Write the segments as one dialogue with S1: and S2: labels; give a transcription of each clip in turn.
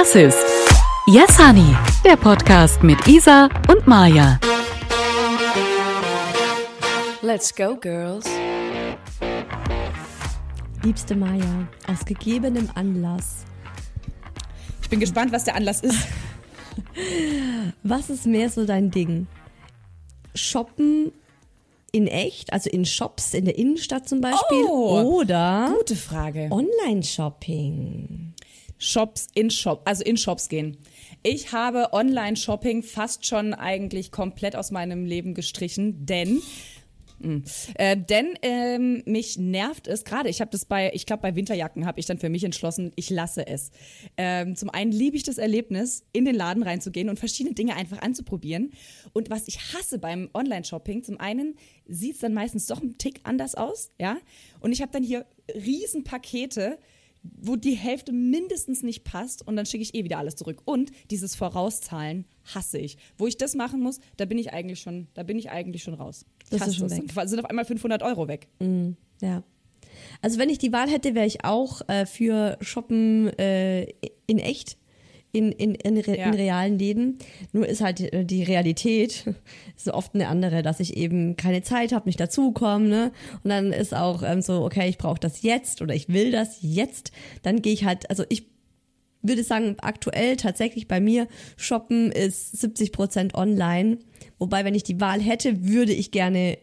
S1: Das ist Yes Honey, der Podcast mit Isa und Maja.
S2: Let's go, girls.
S3: Liebste Maja, aus gegebenem Anlass.
S2: Ich bin gespannt, was der Anlass ist.
S3: Was ist mehr so dein Ding? Shoppen in echt, also in Shops in der Innenstadt zum Beispiel,
S2: Oh,
S3: oder
S2: Gute Frage.
S3: Online-Shopping?
S2: Shops in Shop, also in Shops gehen. Ich habe Online-Shopping fast schon eigentlich komplett aus meinem Leben gestrichen, denn mh, äh, denn ähm, mich nervt es gerade. Ich habe das bei, ich glaube bei Winterjacken habe ich dann für mich entschlossen, ich lasse es. Ähm, zum einen liebe ich das Erlebnis, in den Laden reinzugehen und verschiedene Dinge einfach anzuprobieren. Und was ich hasse beim Online-Shopping, zum einen sieht es dann meistens doch einen Tick anders aus, ja. Und ich habe dann hier riesen Pakete wo die Hälfte mindestens nicht passt und dann schicke ich eh wieder alles zurück. Und dieses Vorauszahlen hasse ich. Wo ich das machen muss, da bin ich eigentlich schon, da bin ich eigentlich schon raus.
S3: Das ist schon
S2: das.
S3: weg.
S2: Dann sind auf einmal 500 Euro weg.
S3: Ja. Also wenn ich die Wahl hätte, wäre ich auch äh, für Shoppen äh, in echt. In, in, in, re
S2: Ja.
S3: in realen Läden. Nur ist halt äh, die Realität so oft eine andere, dass ich eben keine Zeit habe, nicht dazukomme. Ne? Und dann ist auch ähm, so, okay, ich brauche das jetzt oder ich will das jetzt. Dann gehe ich halt, also ich würde sagen, aktuell tatsächlich bei mir shoppen ist 70 Prozent online. Wobei, wenn ich die Wahl hätte, würde ich gerne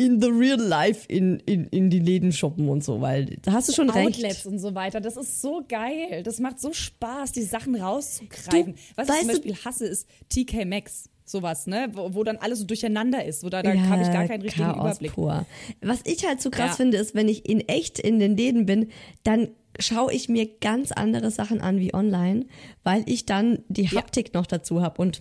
S3: in the real life in, in, in die Läden shoppen und so, weil da hast du schon
S2: Outlets
S3: recht.
S2: und so weiter. Das ist so geil. Das macht so Spaß, die Sachen rauszugreifen.
S3: Du,
S2: Was ich zum
S3: du-
S2: Beispiel hasse, ist TK Maxx. Sowas, ne? Wo, wo dann alles so durcheinander ist. Wo da, da habe ich gar keinen richtigen
S3: Chaos
S2: Überblick.
S3: Pur. Was ich halt so krass
S2: Ja.
S3: finde, ist, wenn ich in echt in den Läden bin, dann schaue ich mir ganz andere Sachen an wie online, weil ich dann die
S2: Ja.
S3: Haptik noch dazu habe und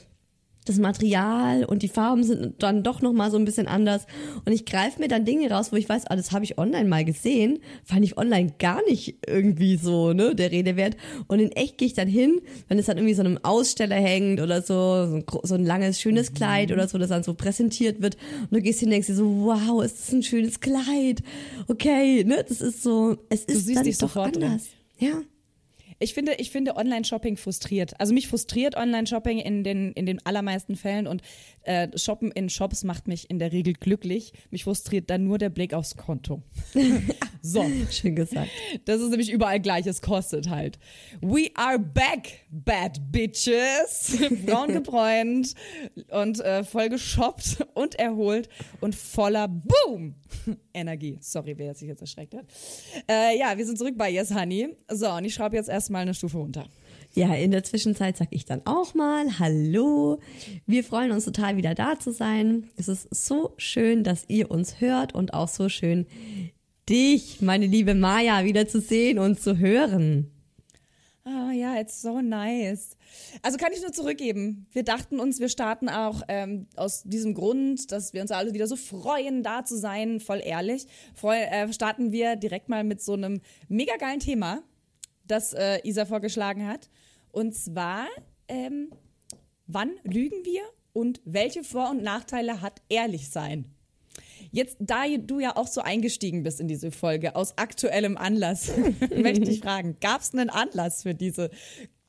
S3: das Material und die Farben sind dann doch noch mal so ein bisschen anders und ich greife mir dann Dinge raus, wo ich weiß, ah, das habe ich online mal gesehen, fand ich online gar nicht irgendwie so, ne, der Rede wert und in echt gehe ich dann hin, wenn es dann irgendwie so einem Aussteller hängt oder so, so ein, so ein langes,
S2: Mhm.
S3: schönes Kleid oder so, das dann so präsentiert wird und du gehst hin und denkst dir so, wow, ist das ein schönes Kleid, okay, ne, das ist so, es ist
S2: siehst
S3: dann
S2: dich
S3: doch
S2: sofort drin.
S3: anders, ja.
S2: Ich finde, ich finde Online-Shopping frustriert. Also mich frustriert Online-Shopping in den, in den allermeisten Fällen und äh, Shoppen in Shops macht mich in der Regel glücklich. Mich frustriert dann nur der Blick aufs Konto. so,
S3: Schön gesagt.
S2: das ist nämlich überall gleich, es kostet halt. We are back, bad bitches. Braun gebräunt und äh, voll geshoppt und erholt und voller Boom Energie. Sorry, wer sich jetzt erschreckt hat. Äh, ja, wir sind zurück bei Yes Honey. So, und ich schraube jetzt erstmal eine Stufe runter.
S3: Ja, in der Zwischenzeit sag ich dann auch mal Hallo. Wir freuen uns total wieder da zu sein. Es ist so schön, dass ihr uns hört und auch so schön, dich, meine liebe Maja, wieder zu sehen und zu hören.
S2: Ah ja, it's so nice. Also kann ich nur zurückgeben. Wir dachten uns, wir starten auch ähm, aus diesem Grund, dass wir uns alle wieder so freuen, da zu sein, voll ehrlich, freu, äh, starten wir direkt mal mit so einem mega geilen Thema, das äh, Isa vorgeschlagen hat. Und zwar, ähm, wann lügen wir und welche Vor- und Nachteile hat ehrlich sein? Jetzt, da du ja auch so eingestiegen bist in diese Folge aus aktuellem Anlass, möchte ich fragen, gab es einen Anlass für, diese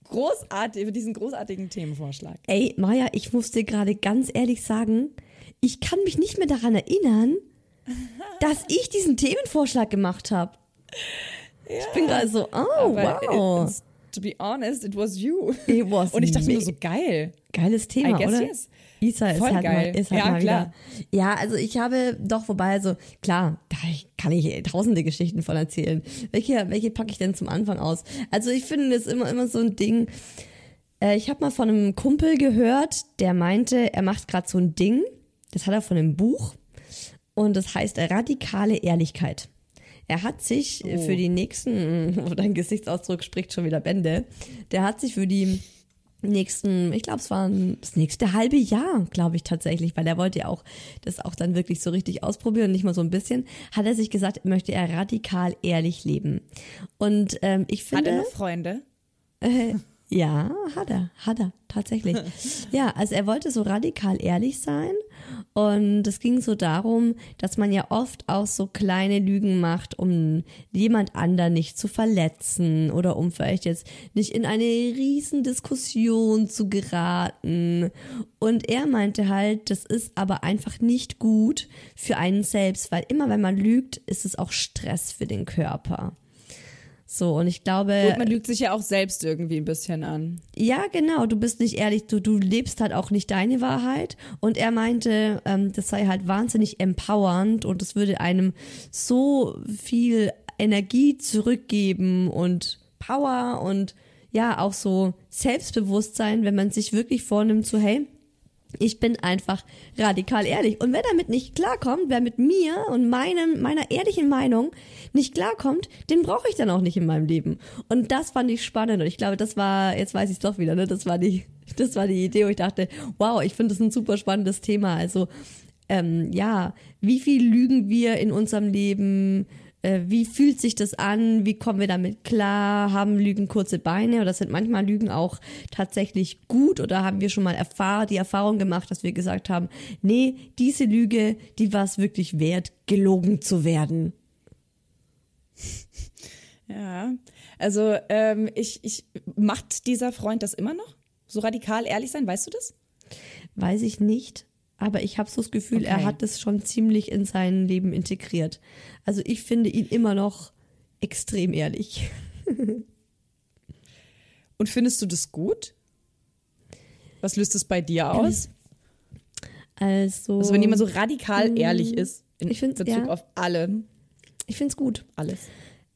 S2: großartig, für diesen großartigen Themenvorschlag?
S3: Ey, Maja, ich muss dir gerade ganz ehrlich sagen, ich kann mich nicht mehr daran erinnern, dass ich diesen Themenvorschlag gemacht habe. Ich bin gerade so, oh,
S2: Aber
S3: wow.
S2: To be honest, it was you.
S3: It was
S2: Und ich dachte mir so, geil.
S3: Geiles Thema, oder?
S2: yes.
S3: Isa ist
S2: Voll
S3: halt
S2: geil.
S3: mal, ist halt
S2: Ja,
S3: mal
S2: klar.
S3: wieder. Ja, also ich habe doch vorbei, also klar, da kann ich tausende Geschichten von erzählen. Welche, welche packe ich denn zum Anfang aus? Also ich finde es immer, immer so ein Ding. Äh, ich habe mal von einem Kumpel gehört, der meinte, er macht gerade so ein Ding. Das hat er von einem Buch. Und das heißt radikale Ehrlichkeit. Er hat sich
S2: Oh.
S3: für die nächsten, dein Gesichtsausdruck spricht schon wieder Bände, der hat sich für die nächsten, ich glaube, es war das nächste halbe Jahr, glaube ich tatsächlich, weil er wollte ja auch das auch dann wirklich so richtig ausprobieren nicht mal so ein bisschen, hat er sich gesagt, möchte er radikal ehrlich leben. Und ähm, ich
S2: Hat
S3: finde,
S2: er noch Freunde?
S3: Ja, hat er, hat er, tatsächlich. ja, also er wollte so radikal ehrlich sein und es ging so darum, dass man ja oft auch so kleine Lügen macht, um jemand anderen nicht zu verletzen oder um vielleicht jetzt nicht in eine riesen Diskussion zu geraten. Und er meinte halt, das ist aber einfach nicht gut für einen selbst, weil immer wenn man lügt, ist es auch Stress für den Körper. So, und ich glaube.
S2: Und man lügt sich ja auch selbst irgendwie ein bisschen an.
S3: Ja, genau, du bist nicht ehrlich, du, du lebst halt auch nicht deine Wahrheit. Und er meinte, ähm, das sei halt wahnsinnig empowernd und es würde einem so viel Energie zurückgeben und Power und ja, auch so Selbstbewusstsein, wenn man sich wirklich vornimmt, so, hey, ich bin einfach radikal ehrlich. Und wer damit nicht klarkommt, wer mit mir und meinem, meiner ehrlichen Meinung nicht klarkommt, den brauche ich dann auch nicht in meinem Leben. Und das fand ich spannend. Und ich glaube, das war, jetzt weiß ich es doch wieder, ne? Das war die, das war die Idee, wo ich dachte, wow, ich finde das ein super spannendes Thema. Also, ähm, ja, wie viel lügen wir in unserem Leben? Äh, wie fühlt sich das an? Wie kommen wir damit klar? Haben Lügen kurze Beine oder sind manchmal Lügen auch tatsächlich gut? Oder haben wir schon mal erfahr die Erfahrung gemacht, dass wir gesagt haben, nee, diese Lüge, die war es wirklich wert, gelogen zu werden?
S2: Ja, also ähm, ich, ich macht dieser Freund das immer noch? So radikal ehrlich sein, weißt du das?
S3: Weiß ich nicht aber ich habe so das Gefühl, okay. er hat das schon ziemlich in sein Leben integriert. Also ich finde ihn immer noch extrem ehrlich.
S2: Und findest du das gut? Was löst es bei dir aus?
S3: Also,
S2: also wenn jemand so radikal ehrlich ist in Bezug
S3: ja.
S2: auf alle.
S3: Ich finde es gut.
S2: Alles.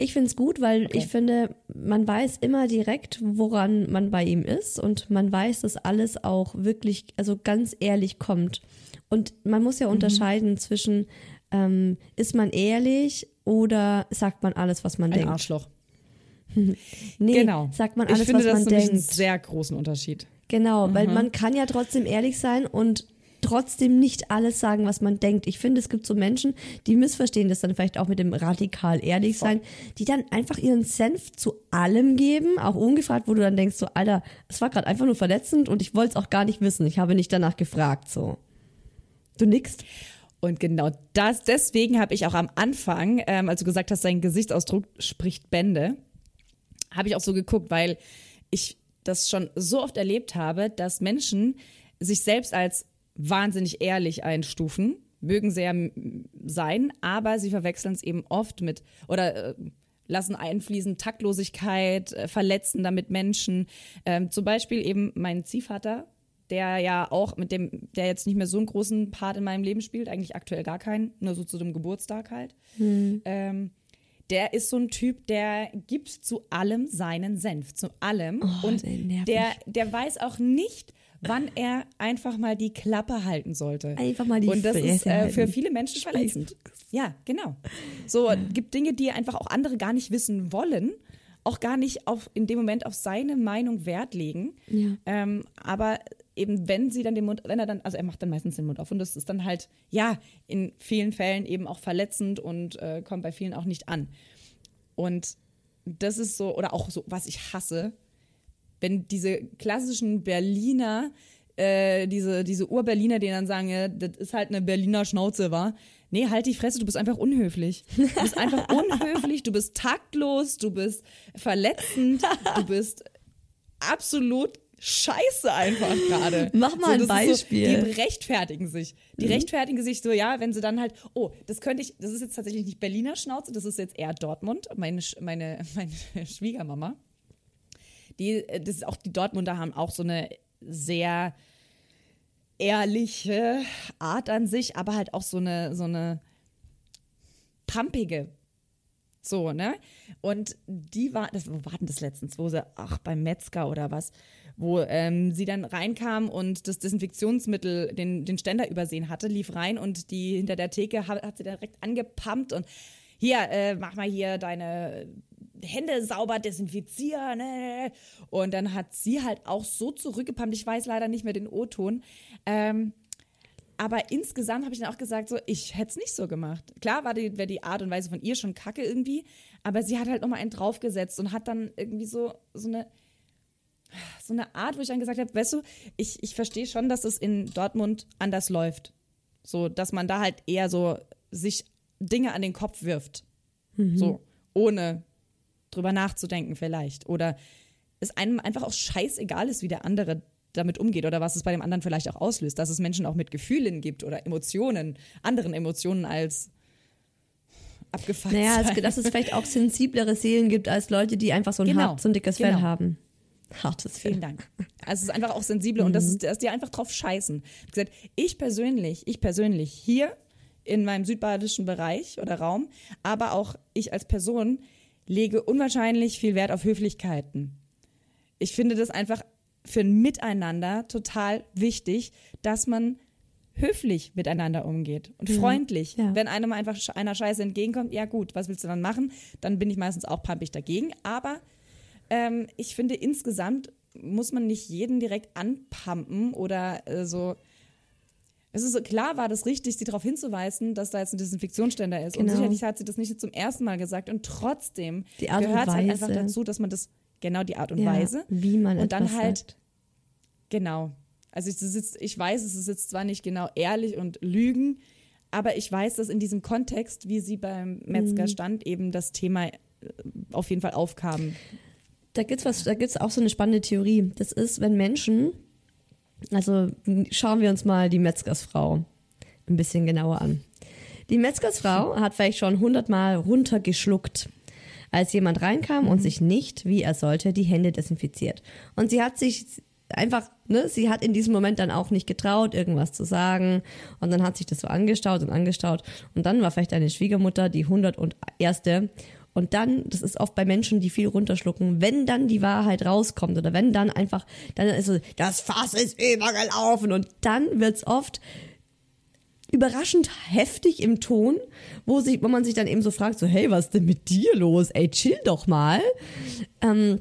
S3: Ich finde es gut, weil okay. ich finde, man weiß immer direkt, woran man bei ihm ist und man weiß, dass alles auch wirklich, also ganz ehrlich kommt. Und man muss ja mhm. unterscheiden zwischen, ähm, ist man ehrlich oder sagt man alles, was man
S2: Ein
S3: denkt?
S2: Arschloch.
S3: nee, genau. sagt man alles,
S2: ich finde,
S3: was man
S2: das
S3: denkt.
S2: einen sehr großen Unterschied.
S3: Genau, mhm. weil man kann ja trotzdem ehrlich sein und trotzdem nicht alles sagen, was man denkt. Ich finde, es gibt so Menschen, die missverstehen das dann vielleicht auch mit dem radikal ehrlich sein, die dann einfach ihren Senf zu allem geben, auch ungefragt, wo du dann denkst so, Alter, es war gerade einfach nur verletzend und ich wollte es auch gar nicht wissen. Ich habe nicht danach gefragt, so. Du nickst.
S2: Und genau das, deswegen habe ich auch am Anfang, ähm, als du gesagt hast, sein Gesichtsausdruck spricht Bände, habe ich auch so geguckt, weil ich das schon so oft erlebt habe, dass Menschen sich selbst als wahnsinnig ehrlich einstufen, mögen sehr sein, aber sie verwechseln es eben oft mit oder äh, lassen einfließen Taktlosigkeit, äh, verletzen damit Menschen. Ähm, zum Beispiel eben mein Ziehvater, der ja auch mit dem, der jetzt nicht mehr so einen großen Part in meinem Leben spielt, eigentlich aktuell gar keinen, nur so zu dem Geburtstag halt.
S3: Hm.
S2: Ähm, der ist so ein Typ, der gibt zu allem seinen Senf, zu allem.
S3: Oh,
S2: und der, der weiß auch nicht, wann er einfach mal die Klappe halten sollte.
S3: Einfach mal die
S2: Und das
S3: Fresse
S2: ist äh, für viele Menschen verletzend. Ja, genau. So ja. gibt Dinge, die einfach auch andere gar nicht wissen wollen, auch gar nicht auf, in dem Moment auf seine Meinung Wert legen.
S3: Ja.
S2: Ähm, aber eben, wenn sie dann den Mund, wenn er dann, also er macht dann meistens den Mund auf und das ist dann halt, ja, in vielen Fällen eben auch verletzend und äh, kommt bei vielen auch nicht an. Und das ist so, oder auch so, was ich hasse, wenn diese klassischen Berliner, äh, diese, diese Ur-Berliner, die dann sagen, ja, das ist halt eine Berliner Schnauze, war. Nee, halt die Fresse, du bist einfach unhöflich. Du bist einfach unhöflich, du bist taktlos, du bist verletzend, du bist absolut scheiße einfach gerade.
S3: Mach mal
S2: so,
S3: ein Beispiel.
S2: So, die rechtfertigen sich. Die mhm. rechtfertigen sich so, ja, wenn sie dann halt, oh, das könnte ich, das ist jetzt tatsächlich nicht Berliner Schnauze, das ist jetzt eher Dortmund, meine, meine, meine Schwiegermama die, äh, das ist auch die Dortmunder haben auch so eine sehr ehrliche Art an sich, aber halt auch so eine, so eine pumpige. So, ne? Und die war, das, wo war denn das letztens? Wo sie, ach, beim Metzger oder was, wo ähm, sie dann reinkam und das Desinfektionsmittel, den, den Ständer übersehen hatte, lief rein und die hinter der Theke hat, hat sie direkt angepumpt und hier, äh, mach mal hier deine Hände sauber desinfizieren. Ne? Und dann hat sie halt auch so zurückgepumpt. Ich weiß leider nicht mehr den O-Ton. Ähm, aber insgesamt habe ich dann auch gesagt, so, ich hätte es nicht so gemacht. Klar war die, die Art und Weise von ihr schon kacke irgendwie, aber sie hat halt nochmal einen draufgesetzt und hat dann irgendwie so, so eine so eine Art, wo ich dann gesagt habe, weißt du, ich, ich verstehe schon, dass es in Dortmund anders läuft. So, dass man da halt eher so sich Dinge an den Kopf wirft.
S3: Mhm.
S2: So, ohne drüber nachzudenken vielleicht. Oder es einem einfach auch scheißegal ist, wie der andere damit umgeht oder was es bei dem anderen vielleicht auch auslöst. Dass es Menschen auch mit Gefühlen gibt oder Emotionen, anderen Emotionen als abgefuckt
S3: Naja,
S2: sein.
S3: dass es vielleicht auch sensiblere Seelen gibt als Leute, die einfach so ein,
S2: Genau,
S3: hart, so ein dickes Fell
S2: genau.
S3: haben. Hartes Fell.
S2: Vielen Dank. Also es ist einfach auch sensibel und das
S3: Mhm.
S2: ist, dass die einfach drauf scheißen. Ich gesagt, ich persönlich, ich persönlich hier in meinem südbadischen Bereich oder Raum, aber auch ich als Person lege unwahrscheinlich viel Wert auf Höflichkeiten. Ich finde das einfach für ein Miteinander total wichtig, dass man höflich miteinander umgeht und freundlich.
S3: ja.
S2: Wenn einem einfach einer Scheiße entgegenkommt, ja gut, was willst du dann machen? Dann bin ich meistens auch pampig dagegen. Aber ähm, ich finde, insgesamt muss man nicht jeden direkt anpumpen oder äh, so. Es ist klar war das richtig, sie darauf hinzuweisen, dass da jetzt ein Desinfektionsständer ist. Und
S3: Genau.
S2: sicherlich hat sie das nicht zum ersten Mal gesagt. Und trotzdem
S3: und
S2: gehört es halt einfach dazu, dass man das, genau die Art und
S3: Ja,
S2: Weise.
S3: wie man
S2: Und dann halt,
S3: sagt.
S2: genau. Also ich, ist, ich weiß, es ist jetzt zwar nicht genau ehrlich und lügen, aber ich weiß, dass in diesem Kontext, wie sie beim Metzger
S3: Mhm.
S2: stand, eben das Thema äh, auf jeden Fall aufkam.
S3: Da gibt's was, da gibt's auch so eine spannende Theorie. Das ist, wenn Menschen, also schauen wir uns mal die Metzgersfrau ein bisschen genauer an. Die Metzgersfrau hat vielleicht schon hundertmal runtergeschluckt, als jemand reinkam und sich nicht, wie er sollte, die Hände desinfiziert. Und sie hat sich einfach, ne, sie hat in diesem Moment dann auch nicht getraut, irgendwas zu sagen. Und dann hat sich das so angestaut und angestaut. Und dann war vielleicht eine Schwiegermutter, die 101. Und dann, das ist oft bei Menschen, die viel runterschlucken, wenn dann die Wahrheit rauskommt oder wenn dann einfach, dann ist so, das Fass ist übergelaufen und dann wird's oft überraschend heftig im Ton, wo, sich, wo man sich dann eben so fragt, so, hey, was ist denn mit dir los? Ey, chill doch mal. Ähm,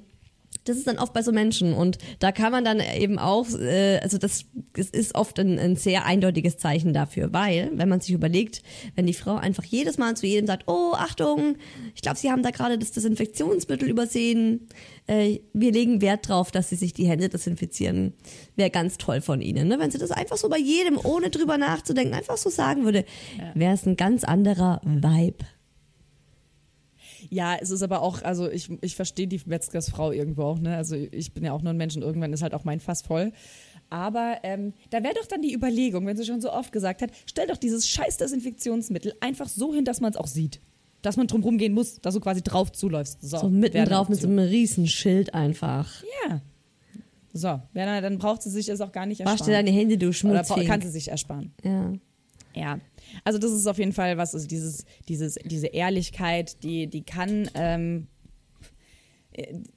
S3: das ist dann oft bei so Menschen und da kann man dann eben auch, äh, also das, das ist oft ein, ein sehr eindeutiges Zeichen dafür, weil, wenn man sich überlegt, wenn die Frau einfach jedes Mal zu jedem sagt, oh, Achtung, ich glaube, Sie haben da gerade das Desinfektionsmittel übersehen, äh, wir legen Wert drauf, dass Sie sich die Hände desinfizieren, wäre ganz toll von Ihnen. Ne? Wenn sie das einfach so bei jedem, ohne drüber nachzudenken, einfach so sagen würde, wäre es ein ganz anderer Vibe.
S2: Ja, es ist aber auch, also ich, ich verstehe die Metzgersfrau irgendwo auch, ne? Also ich bin ja auch nur ein Mensch und irgendwann ist halt auch mein Fass voll. Aber ähm, da wäre doch dann die Überlegung, wenn sie schon so oft gesagt hat, stell doch dieses scheiß Desinfektionsmittel einfach so hin, dass man es auch sieht. Dass man drum rumgehen muss, dass du quasi drauf zuläufst. So,
S3: So mitten drauf mit so einem riesen Schild einfach.
S2: Ja. So, ja, dann dann braucht sie sich das auch gar nicht
S3: Wasch
S2: ersparen.
S3: dir deine Hände, du
S2: Oder
S3: Schmutzfink.
S2: kann sie sich ersparen.
S3: Ja.
S2: Ja, also das ist auf jeden Fall was, also dieses, dieses, diese Ehrlichkeit, die, die kann, ähm,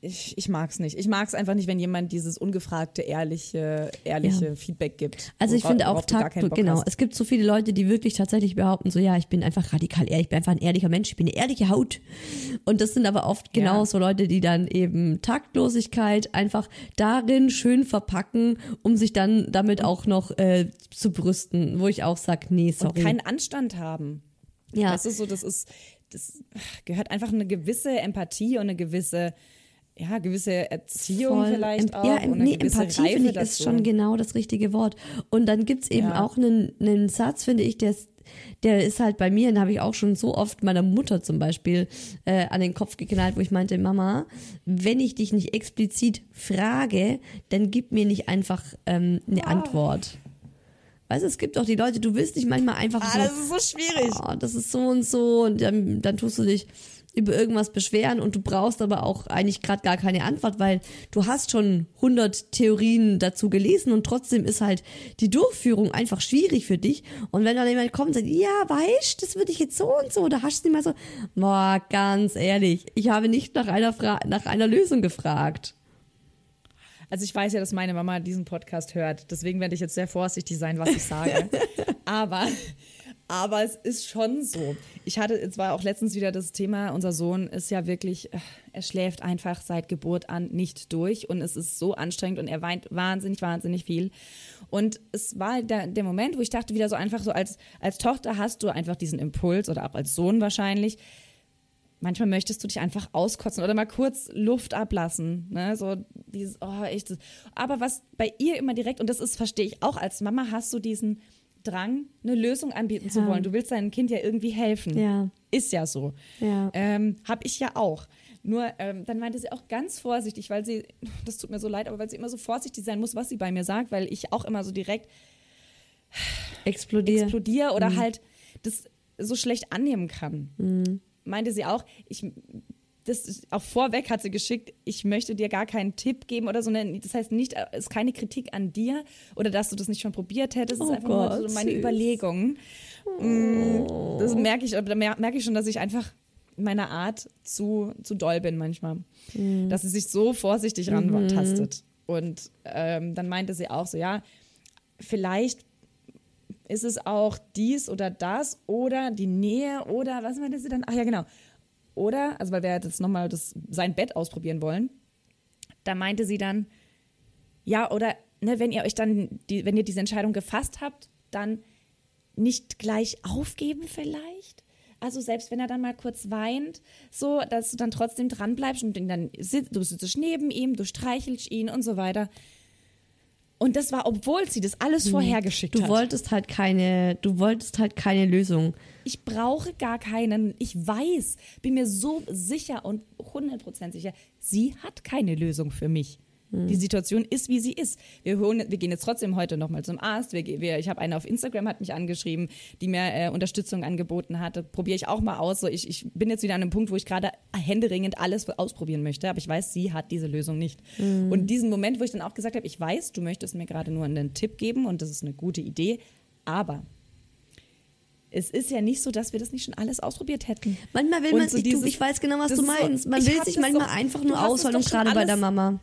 S2: ich, ich mag es nicht. Ich mag es einfach nicht, wenn jemand dieses ungefragte, ehrliche, ehrliche
S3: Ja.
S2: Feedback gibt.
S3: Also ich finde auch Takt, genau.
S2: hast.
S3: Es gibt so viele Leute, die wirklich tatsächlich behaupten, so ja, ich bin einfach radikal ehrlich, ich bin einfach ein ehrlicher Mensch, ich bin eine ehrliche Haut. Und das sind aber oft genau
S2: Ja.
S3: so Leute, die dann eben Taktlosigkeit einfach darin schön verpacken, um sich dann damit auch noch äh, zu brüsten, wo ich auch sag, nee,
S2: Und
S3: sorry.
S2: keinen Anstand haben.
S3: ja.
S2: Das ist so, das ist, das gehört einfach eine gewisse Empathie und eine gewisse, ja, gewisse Erziehung
S3: Voll.
S2: vielleicht auch.
S3: Ja, nee, Empathie finde ich ist schon genau das richtige Wort. Und dann gibt's eben
S2: Ja.
S3: auch einen, einen Satz, finde ich, der ist, der ist halt bei mir, den habe ich auch schon so oft meiner Mutter zum Beispiel äh, an den Kopf geknallt, wo ich meinte, Mama, wenn ich dich nicht explizit frage, dann gib mir nicht einfach ähm, eine
S2: Ah.
S3: Antwort. Weißt du, es gibt auch die Leute, du willst dich manchmal einfach
S2: Ah,
S3: so,
S2: das ist so schwierig.
S3: oh, das ist so und so und dann, dann tust du dich über irgendwas beschweren und du brauchst aber auch eigentlich gerade gar keine Antwort, weil du hast schon 100 Theorien dazu gelesen und trotzdem ist halt die Durchführung einfach schwierig für dich. Und wenn dann jemand kommt und sagt, ja, weißt, das würde ich jetzt so und so, da hast du nicht mal so, boah, ganz ehrlich, ich habe nicht nach einer, Fra nach einer Lösung gefragt.
S2: Also ich weiß ja, dass meine Mama diesen Podcast hört. Deswegen werde ich jetzt sehr vorsichtig sein, was ich sage. aber, aber es ist schon so. Ich hatte, es war auch letztens wieder das Thema, unser Sohn ist ja wirklich, äh, er schläft einfach seit Geburt an nicht durch und es ist so anstrengend und er weint wahnsinnig, wahnsinnig viel. Und es war der, der Moment, wo ich dachte wieder so einfach so, als, als Tochter hast du einfach diesen Impuls oder auch als Sohn wahrscheinlich, manchmal möchtest du dich einfach auskotzen oder mal kurz Luft ablassen. Ne? So, dieses, oh, echt. Aber was bei ihr immer direkt, und das ist, verstehe ich auch als Mama, hast du diesen Drang, eine Lösung anbieten zu
S3: Ja.
S2: wollen. Du willst deinem Kind ja irgendwie helfen.
S3: Ja.
S2: Ist ja so.
S3: Ja.
S2: Ähm, hab ich ja auch. Nur ähm, dann meinte sie auch ganz vorsichtig, weil sie, das tut mir so leid, aber weil sie immer so vorsichtig sein muss, was sie bei mir sagt, weil ich auch immer so direkt explodiere oder halt das so schlecht annehmen kann. Meinte sie auch, ich das auch vorweg hat sie geschickt, ich möchte dir gar keinen Tipp geben oder so. ne, Das heißt nicht, es ist keine Kritik an dir oder dass du das nicht schon probiert hättest. Es
S3: Oh
S2: ist einfach nur
S3: Gott,
S2: so meine
S3: süß.
S2: Überlegung. Mm, Das merke ich, da mer- merke ich schon, dass ich einfach meiner Art zu, zu doll bin manchmal. Dass sie sich so vorsichtig rantastet. Und ähm, dann meinte sie auch so, ja, vielleicht ist es auch dies oder das oder die Nähe oder was meinte sie dann? Ach ja, genau. Oder, also weil wir jetzt nochmal sein Bett ausprobieren wollen, da meinte sie dann, ja, oder ne, wenn ihr euch dann, die, wenn ihr diese Entscheidung gefasst habt, dann nicht gleich aufgeben vielleicht? Also selbst wenn er dann mal kurz weint, so, dass du dann trotzdem dran bleibst und dann sitzt, du sitzt neben ihm, du streichelst ihn und so weiter. Und das war, obwohl sie das alles vorhergeschickt
S3: Du
S2: hat.
S3: wolltest halt keine, du wolltest halt keine Lösung.
S2: Ich brauche gar keinen. Ich weiß, bin mir so sicher und 100% sicher, sie hat keine Lösung für mich. Die Situation ist, wie sie ist. Wir, holen, wir gehen jetzt trotzdem heute nochmal zum Arzt. Wir, wir, ich habe eine auf Instagram, hat mich angeschrieben, die mir äh, Unterstützung angeboten hatte. Probiere ich auch mal aus. So, ich, ich bin jetzt wieder an einem Punkt, wo ich gerade händeringend alles ausprobieren möchte. Aber ich weiß, sie hat diese Lösung nicht. Und diesen Moment, wo ich dann auch gesagt habe, ich weiß, du möchtest mir gerade nur einen Tipp geben und das ist eine gute Idee. Aber es ist ja nicht so, dass wir das nicht schon alles ausprobiert hätten.
S3: Manchmal will man
S2: so
S3: sich, du,
S2: dieses-
S3: ich weiß genau, was du
S2: so-
S3: meinst. Man will sich manchmal
S2: doch-
S3: einfach nur
S2: es
S3: ausholen, gerade bei der Mama.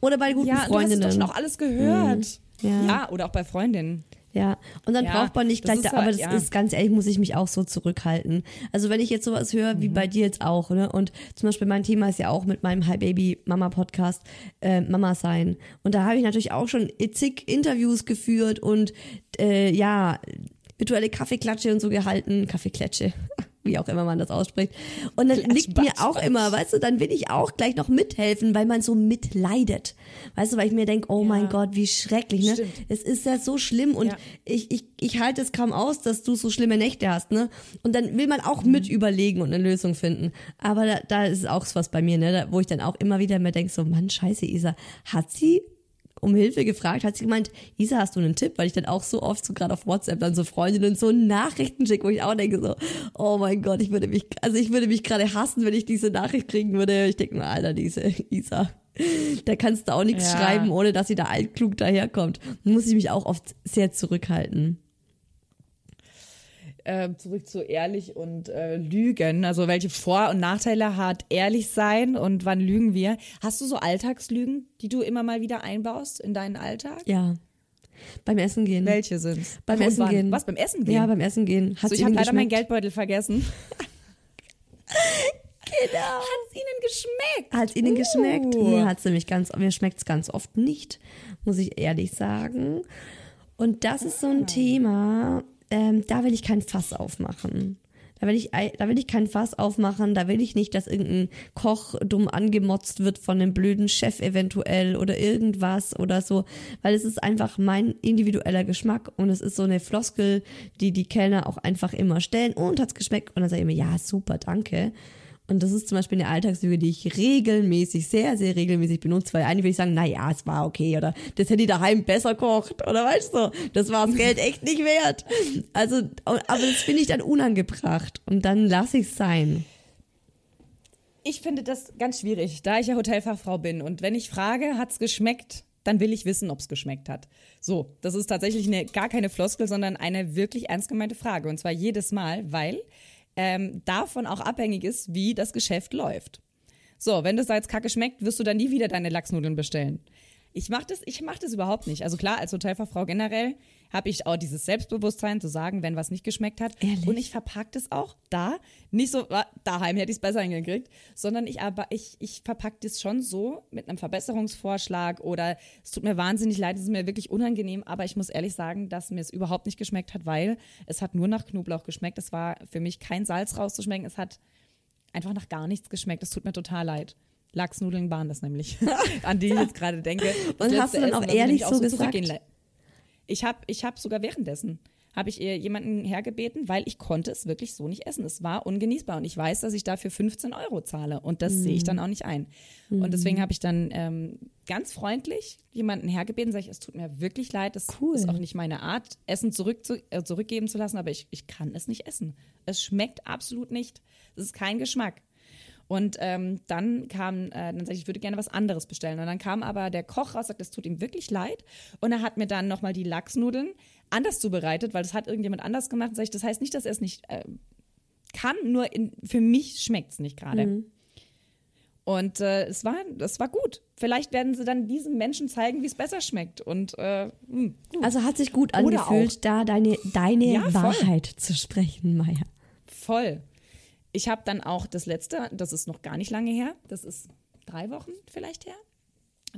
S3: Oder bei guten
S2: Ja, du hast es
S3: Freundinnen.
S2: doch schon auch alles gehört.
S3: Ja.
S2: Ja. oder auch bei Freundinnen.
S3: Ja, und dann
S2: Ja,
S3: braucht man nicht gleich, da,
S2: halt-
S3: aber das
S2: ja.
S3: ist ganz ehrlich, muss ich mich auch so zurückhalten. Also wenn ich jetzt sowas höre,
S2: Mhm.
S3: wie bei dir jetzt auch, ne, und zum Beispiel mein Thema ist ja auch mit meinem Hi Baby Mama Podcast, äh, Mama sein. Und da habe ich natürlich auch schon zig Interviews geführt und, äh, ja, virtuelle Kaffeeklatsche und so gehalten, Kaffeeklatsche. Wie auch immer man das ausspricht. Und dann liegt mir auch immer, weißt du, dann will ich auch gleich noch mithelfen, weil man so mitleidet. Weißt du, weil ich mir denke, oh
S2: Ja.
S3: mein Gott, wie schrecklich, ne?
S2: Stimmt.
S3: Es ist ja so schlimm und
S2: Ja.
S3: ich, ich, ich halte es kaum aus, dass du so schlimme Nächte hast, ne? Und dann will man auch mit überlegen und eine Lösung finden. Aber da, da ist auch was bei mir, ne? Da, wo ich dann auch immer wieder mir denke, so, Mann, scheiße, Isa, hat sie um Hilfe gefragt, hat sie gemeint, Isa, hast du einen Tipp? Weil ich dann auch so oft so gerade auf WhatsApp dann so Freundinnen so Nachrichten schicke, wo ich auch denke so, oh mein Gott, ich würde mich, also ich würde mich gerade hassen, wenn ich diese Nachricht kriegen würde. Ich denke mir, Alter, diese Isa, da kannst du auch nichts
S2: Ja.
S3: schreiben, ohne dass sie da altklug daherkommt. Da muss ich mich auch oft sehr zurückhalten.
S2: Äh, zurück zu ehrlich und äh, Lügen. Also welche Vor- und Nachteile hat ehrlich sein und wann lügen wir? Hast du so Alltagslügen, die du immer mal wieder einbaust in deinen Alltag?
S3: Ja. Beim Essen gehen.
S2: Welche sind's?
S3: Beim
S2: Und
S3: Essen
S2: wann?
S3: gehen.
S2: Was, beim Essen gehen?
S3: Ja, beim Essen gehen. Hat's
S2: so, ich habe
S3: Ihnen
S2: leider meinen
S3: geschmeckt?
S2: Geldbeutel vergessen.
S3: Genau.
S2: Hat's Ihnen geschmeckt?
S3: Hat Ihnen geschmeckt?
S2: Uh.
S3: Mir hat's nämlich ganz, mir schmeckt's ganz oft nicht, muss ich ehrlich sagen. Und das ist so
S2: Ah.
S3: ein Thema, ähm, da will ich kein Fass aufmachen. Da will, ich, da will ich kein Fass aufmachen, da will ich nicht, dass irgendein Koch dumm angemotzt wird von einem blöden Chef eventuell oder irgendwas oder so, weil es ist einfach mein individueller Geschmack und es ist so eine Floskel, die die Kellner auch einfach immer stellen und hat's geschmeckt und dann sage ich immer, ja, super, danke. Und das ist zum Beispiel eine Alltagslüge, die ich regelmäßig, sehr, sehr regelmäßig benutze, weil eigentlich würde ich sagen, na ja, es war okay oder das hätte ich daheim besser kocht oder weißt du, das war das Geld echt nicht wert. Also, aber das finde ich dann unangebracht und dann lasse ich es sein.
S2: Ich finde das ganz schwierig, da ich ja Hotelfachfrau bin. Und wenn ich frage, hat's geschmeckt, dann will ich wissen, ob's geschmeckt hat. So, das ist tatsächlich eine, gar keine Floskel, sondern eine wirklich ernst gemeinte Frage. Und zwar jedes Mal, weil ähm, davon auch abhängig ist, wie das Geschäft läuft. So, wenn das da jetzt kacke schmeckt, wirst du dann nie wieder deine Lachsnudeln bestellen. Ich mache das, mach das überhaupt nicht. Also klar, als Hotelfachfrau generell habe ich auch dieses Selbstbewusstsein zu sagen, wenn was nicht geschmeckt hat.
S3: Ehrlich?
S2: Und ich verpacke das auch da. Nicht so, ah, daheim hätte ich es besser hingekriegt, sondern ich aber, ich, ich verpacke das schon so mit einem Verbesserungsvorschlag oder es tut mir wahnsinnig leid, es ist mir wirklich unangenehm, aber ich muss ehrlich sagen, dass mir es überhaupt nicht geschmeckt hat, weil es hat nur nach Knoblauch geschmeckt. Es war für mich kein Salz rauszuschmecken. Es hat einfach nach gar nichts geschmeckt. Es tut mir total leid. Lachsnudeln waren das nämlich, an die ich jetzt gerade denke.
S3: Und hast du dann auch
S2: ich
S3: ehrlich
S2: nämlich
S3: so
S2: zurückgehen
S3: gesagt?
S2: Ich habe ich hab sogar währenddessen habe ich jemanden hergebeten, weil ich konnte es wirklich so nicht essen. Es war ungenießbar und ich weiß, dass ich dafür 15 Euro zahle und das sehe ich dann auch nicht ein. Und deswegen habe ich dann ähm, ganz freundlich jemanden hergebeten, sage ich, es tut mir wirklich leid, das
S3: Cool.
S2: ist auch nicht meine Art, Essen zurück zu, äh, zurückgeben zu lassen, aber ich, ich kann es nicht essen. Es schmeckt absolut nicht. Es ist kein Geschmack. Und ähm, dann kam, äh, dann sagte ich, ich würde gerne was anderes bestellen. Und dann kam aber der Koch raus, sagt, es tut ihm wirklich leid. Und er hat mir dann nochmal die Lachsnudeln anders zubereitet, weil das hat irgendjemand anders gemacht. Und sag ich, das heißt nicht, dass er es nicht äh, kann, nur in, für mich schmeckt es nicht gerade. Und äh, es war, es war gut. Vielleicht werden sie dann diesen Menschen zeigen, wie es besser schmeckt. Und äh, mh,
S3: Also hat sich gut angefühlt, da deine, deine
S2: Ja.
S3: Wahrheit zu sprechen, Maya.
S2: Voll. Ich habe dann auch das letzte, das ist noch gar nicht lange her, das ist drei Wochen vielleicht her,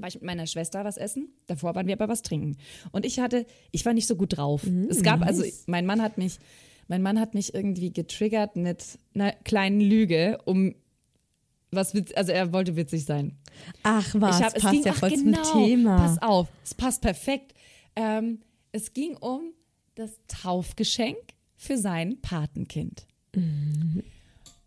S2: war ich mit meiner Schwester was essen. Davor waren wir aber was trinken. Und ich hatte, ich war nicht so gut drauf. es gab, also mein Mann hat mich, mein Mann hat mich irgendwie getriggert mit einer kleinen Lüge, um was witz, also er wollte witzig sein.
S3: Ach was,
S2: ich hab, es
S3: passt
S2: ging,
S3: ja voll
S2: genau,
S3: zum Thema.
S2: Pass auf, es passt perfekt. Ähm, es ging um das Taufgeschenk für sein Patenkind.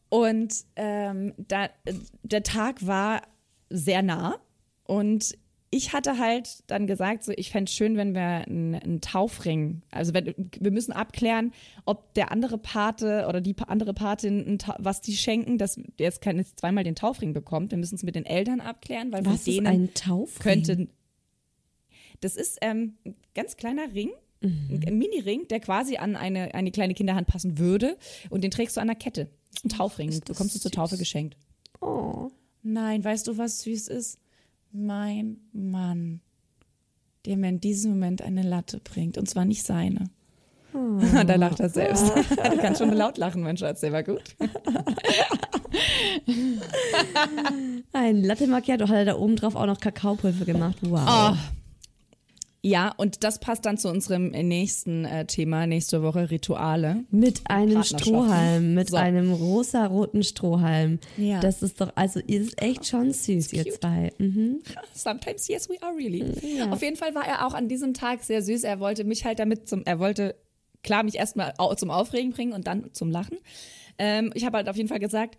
S2: Und ähm, da, äh, der Tag war sehr nah und ich hatte halt dann gesagt, so ich fände es schön, wenn wir einen, einen Taufring, also wenn, wir müssen abklären, ob der andere Pate oder die andere Patin, was die schenken, dass der jetzt keine zweimal den Taufring bekommt. Wir müssen es mit den Eltern abklären, weil
S3: Was
S2: von
S3: ist
S2: denen
S3: ein Taufring?
S2: könnte. Das ist ähm, ein ganz kleiner Ring,
S3: Mhm.
S2: ein Mini-Ring, der quasi an eine, eine kleine Kinderhand passen würde. Und den trägst du an der Kette. Das ist ein Taufring.
S3: Ist
S2: bekommst du zur Taufe geschenkt.
S3: Oh.
S2: Nein, weißt du, was süß ist? Mein Mann, der mir in diesem Moment eine Latte bringt. Und zwar nicht seine. da lacht er selbst. du kannst schon laut lachen, mein Schatz, der war gut.
S3: Ein Latte Macchiato hat er da oben drauf auch noch Kakaopulver gemacht. Wow.
S2: Ah. Ja, und das passt dann zu unserem nächsten äh, Thema nächste Woche, Rituale.
S3: Mit einem. Strohhalm, mit
S2: So.
S3: einem rosa-roten Strohhalm.
S2: Ja.
S3: Das ist doch, also ihr ist echt schon süß, ihr zwei. Mhm.
S2: Sometimes yes, we are really.
S3: Ja.
S2: Auf jeden Fall war er auch an diesem Tag sehr süß. Er wollte mich halt damit zum, er wollte klar mich erstmal zum Aufregen bringen und dann zum Lachen. Ähm, ich habe halt auf jeden Fall gesagt,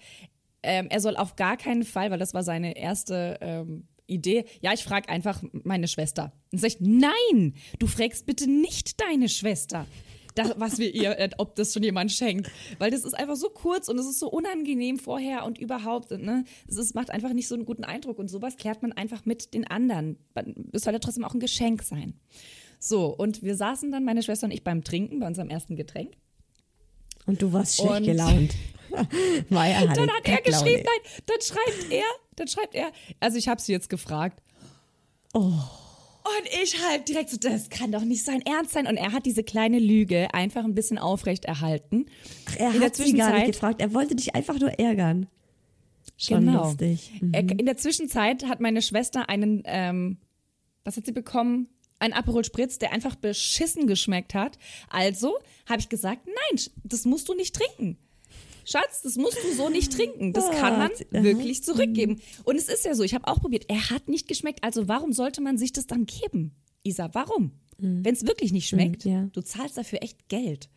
S2: ähm, er soll auf gar keinen Fall, weil das war seine erste ähm, Idee, ja, ich frage einfach meine Schwester. Und sag ich, nein, du fragst bitte nicht deine Schwester. Das, was wir ihr, äh, ob das schon jemand schenkt. Weil das ist einfach so kurz und es ist so unangenehm vorher und überhaupt. Ne? Es ist, macht einfach nicht so einen guten Eindruck und sowas klärt man einfach mit den anderen. Es soll ja trotzdem auch ein Geschenk sein. So, und wir saßen dann, meine Schwester und ich, beim Trinken, bei unserem ersten Getränk.
S3: Und du warst schlecht
S2: Und-
S3: gelaunt. Maya
S2: Dann hat er geschrieben, nein, dann schreibt er, dann schreibt er, also ich habe sie jetzt gefragt.
S3: Oh.
S2: Und ich halt direkt so, das kann doch nicht sein Ernst sein. Und er hat diese kleine Lüge einfach ein bisschen aufrecht erhalten.
S3: Ach, er
S2: In der
S3: hat sie gar nicht
S2: Zwischenzeit-
S3: gefragt. Er wollte dich einfach nur ärgern. Schon
S2: Genau.
S3: lustig. Mhm.
S2: In der Zwischenzeit hat meine Schwester einen, ähm, was hat sie bekommen? Ein Aperol Spritz, der einfach beschissen geschmeckt hat. Also habe ich gesagt, nein, das musst du nicht trinken. Schatz, das musst du so nicht trinken. Das kann man
S3: Ah,
S2: wirklich zurückgeben. Und es ist ja so, ich habe auch probiert, er hat nicht geschmeckt. Also warum sollte man sich das dann geben? Isa, warum? Wenn es wirklich nicht schmeckt,
S3: Mhm, ja.
S2: du zahlst dafür echt Geld.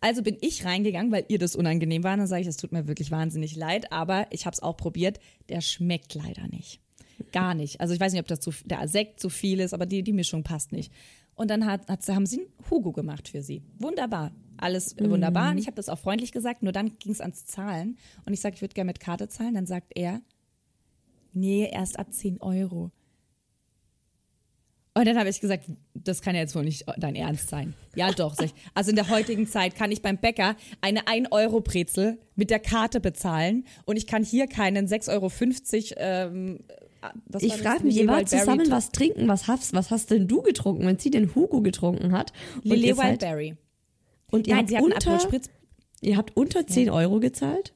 S2: Also bin ich reingegangen, weil ihr das unangenehm war. Und dann sage ich, es tut mir wirklich wahnsinnig leid, aber ich habe es auch probiert. Der schmeckt leider nicht. Gar nicht. Also ich weiß nicht, ob das zu, der Sekt zu viel ist, aber die, die Mischung passt nicht. Und dann hat, hat, haben sie einen Hugo gemacht für sie. Wunderbar. Alles wunderbar. Und ich habe das auch freundlich gesagt, nur dann ging es ans Zahlen. Und ich sage, ich würde gerne mit Karte zahlen. Dann sagt er, nee, erst ab 10 Euro. Und dann habe ich gesagt, das kann ja jetzt wohl nicht dein Ernst sein. Ja, doch. Ich. Also in der heutigen Zeit kann ich beim Bäcker eine 1-Euro-Brezel mit der Karte bezahlen und ich kann hier keinen 6,50 Euro. Ähm,
S3: Ich frage mich, ihr wart zusammen was trinken. Was hast, was hast denn du getrunken, wenn sie den Hugo getrunken hat?
S2: Lilly Wildberry.
S3: und ihr
S2: Nein,
S3: habt unter, ihr habt unter 10 Euro gezahlt?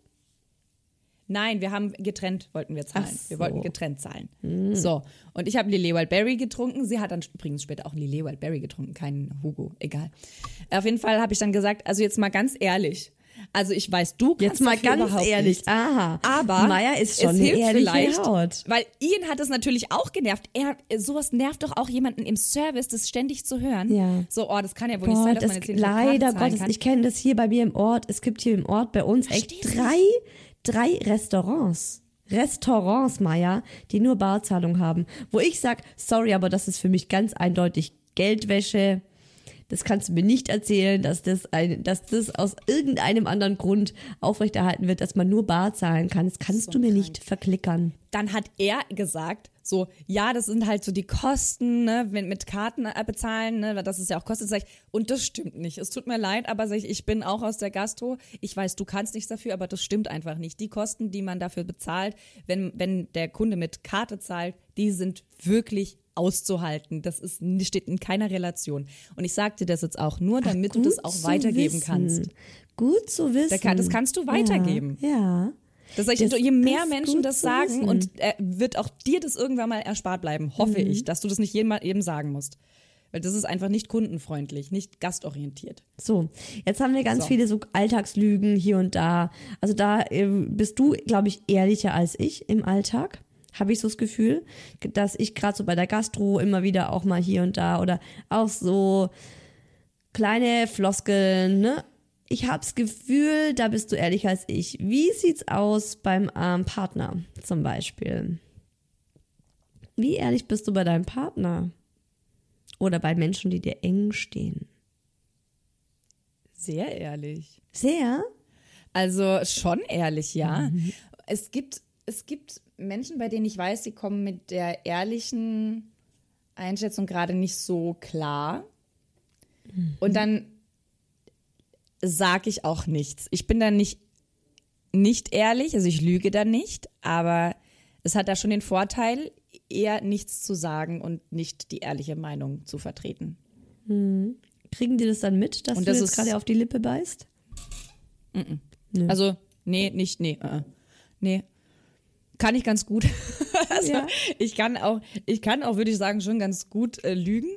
S2: Nein, wir haben getrennt, wollten wir zahlen.
S3: So.
S2: Wir wollten getrennt zahlen. So, und ich habe Lillet Wildberry getrunken. Sie hat dann übrigens später auch Lillet Wildberry getrunken, keinen Hugo, egal. Auf jeden Fall habe ich dann gesagt, also jetzt mal ganz ehrlich, Also ich weiß, du kannst
S3: Jetzt mal ganz ehrlich. Aha.
S2: Aber
S3: Maya ist schon
S2: es
S3: eine
S2: hilft
S3: ehrliche
S2: vielleicht,
S3: Haut.
S2: weil Ian hat es natürlich auch genervt. Er, sowas nervt doch auch jemanden im Service, das ständig zu hören.
S3: Ja.
S2: So, oh, das kann ja wohl nicht
S3: Boah,
S2: sein, dass
S3: das,
S2: man jetzt hier nicht
S3: leider Gottes,
S2: kann.
S3: ich kenne das hier bei mir im Ort. Es gibt hier im Ort bei uns echt
S2: Versteh's
S3: drei, drei Restaurants. Restaurants, Maya, die nur Barzahlung haben. Wo ich sag, sorry, aber das ist für mich ganz eindeutig Geldwäsche. Das kannst du mir nicht erzählen, dass das, ein, dass das aus irgendeinem anderen Grund aufrechterhalten wird, dass man nur bar zahlen kann. Das kannst du mir nicht verklickern.
S2: dann hat er gesagt, so, ja, das sind halt so die Kosten, ne, wenn mit Karten äh, bezahlen, ne, das ist ja auch Kosten. Sag ich, und das stimmt nicht. Es tut mir leid, aber sag ich, ich bin auch aus der Gastro. Ich weiß, du kannst nichts dafür, aber das stimmt einfach nicht. Die Kosten, die man dafür bezahlt, wenn, wenn der Kunde mit Karte zahlt, die sind wirklich auszuhalten. Das ist, steht in keiner Relation. Und ich sag dir das jetzt auch nur, damit du das auch weitergeben
S3: wissen.
S2: kannst.
S3: Gut zu wissen.
S2: Da das kannst du weitergeben.
S3: Ja. ja.
S2: Das ich,
S3: Das
S2: je mehr Menschen das sagen und äh, wird auch dir das irgendwann mal erspart bleiben, hoffe
S3: Mhm.
S2: ich, dass du das nicht jedem, jedem sagen musst. Weil das ist einfach nicht kundenfreundlich, nicht gastorientiert.
S3: So, jetzt haben wir ganz
S2: So.
S3: viele so Alltagslügen hier und da. Also da äh, bist du, glaube ich, ehrlicher als ich im Alltag. Habe ich so das Gefühl, dass ich gerade so bei der Gastro immer wieder auch mal hier und da oder auch so kleine Floskeln, ne? Ich habe das Gefühl, da bist du ehrlicher als ich. Wie sieht's aus beim ähm, Partner zum Beispiel? Wie ehrlich bist du bei deinem Partner? Oder bei Menschen, die dir eng stehen?
S2: Sehr ehrlich.
S3: Sehr?
S2: Also schon ehrlich, ja.
S3: Mhm.
S2: Es gibt, es gibt Menschen, bei denen ich weiß, sie kommen mit der ehrlichen Einschätzung gerade nicht so klar.
S3: Mhm.
S2: Und dann sage ich auch nichts. Ich bin dann nicht, nicht ehrlich, also ich lüge dann nicht, aber es hat da schon den Vorteil, eher nichts zu sagen und nicht die ehrliche Meinung zu vertreten.
S3: Kriegen die das dann mit, dass
S2: Und
S3: du
S2: das
S3: jetzt gerade auf die Lippe beißt? Nö.
S2: Also, nee, nicht, nee, äh. nee. Kann ich ganz gut. also,
S3: Ja.
S2: ich kann auch, ich kann auch, würde ich sagen, schon ganz gut äh, lügen,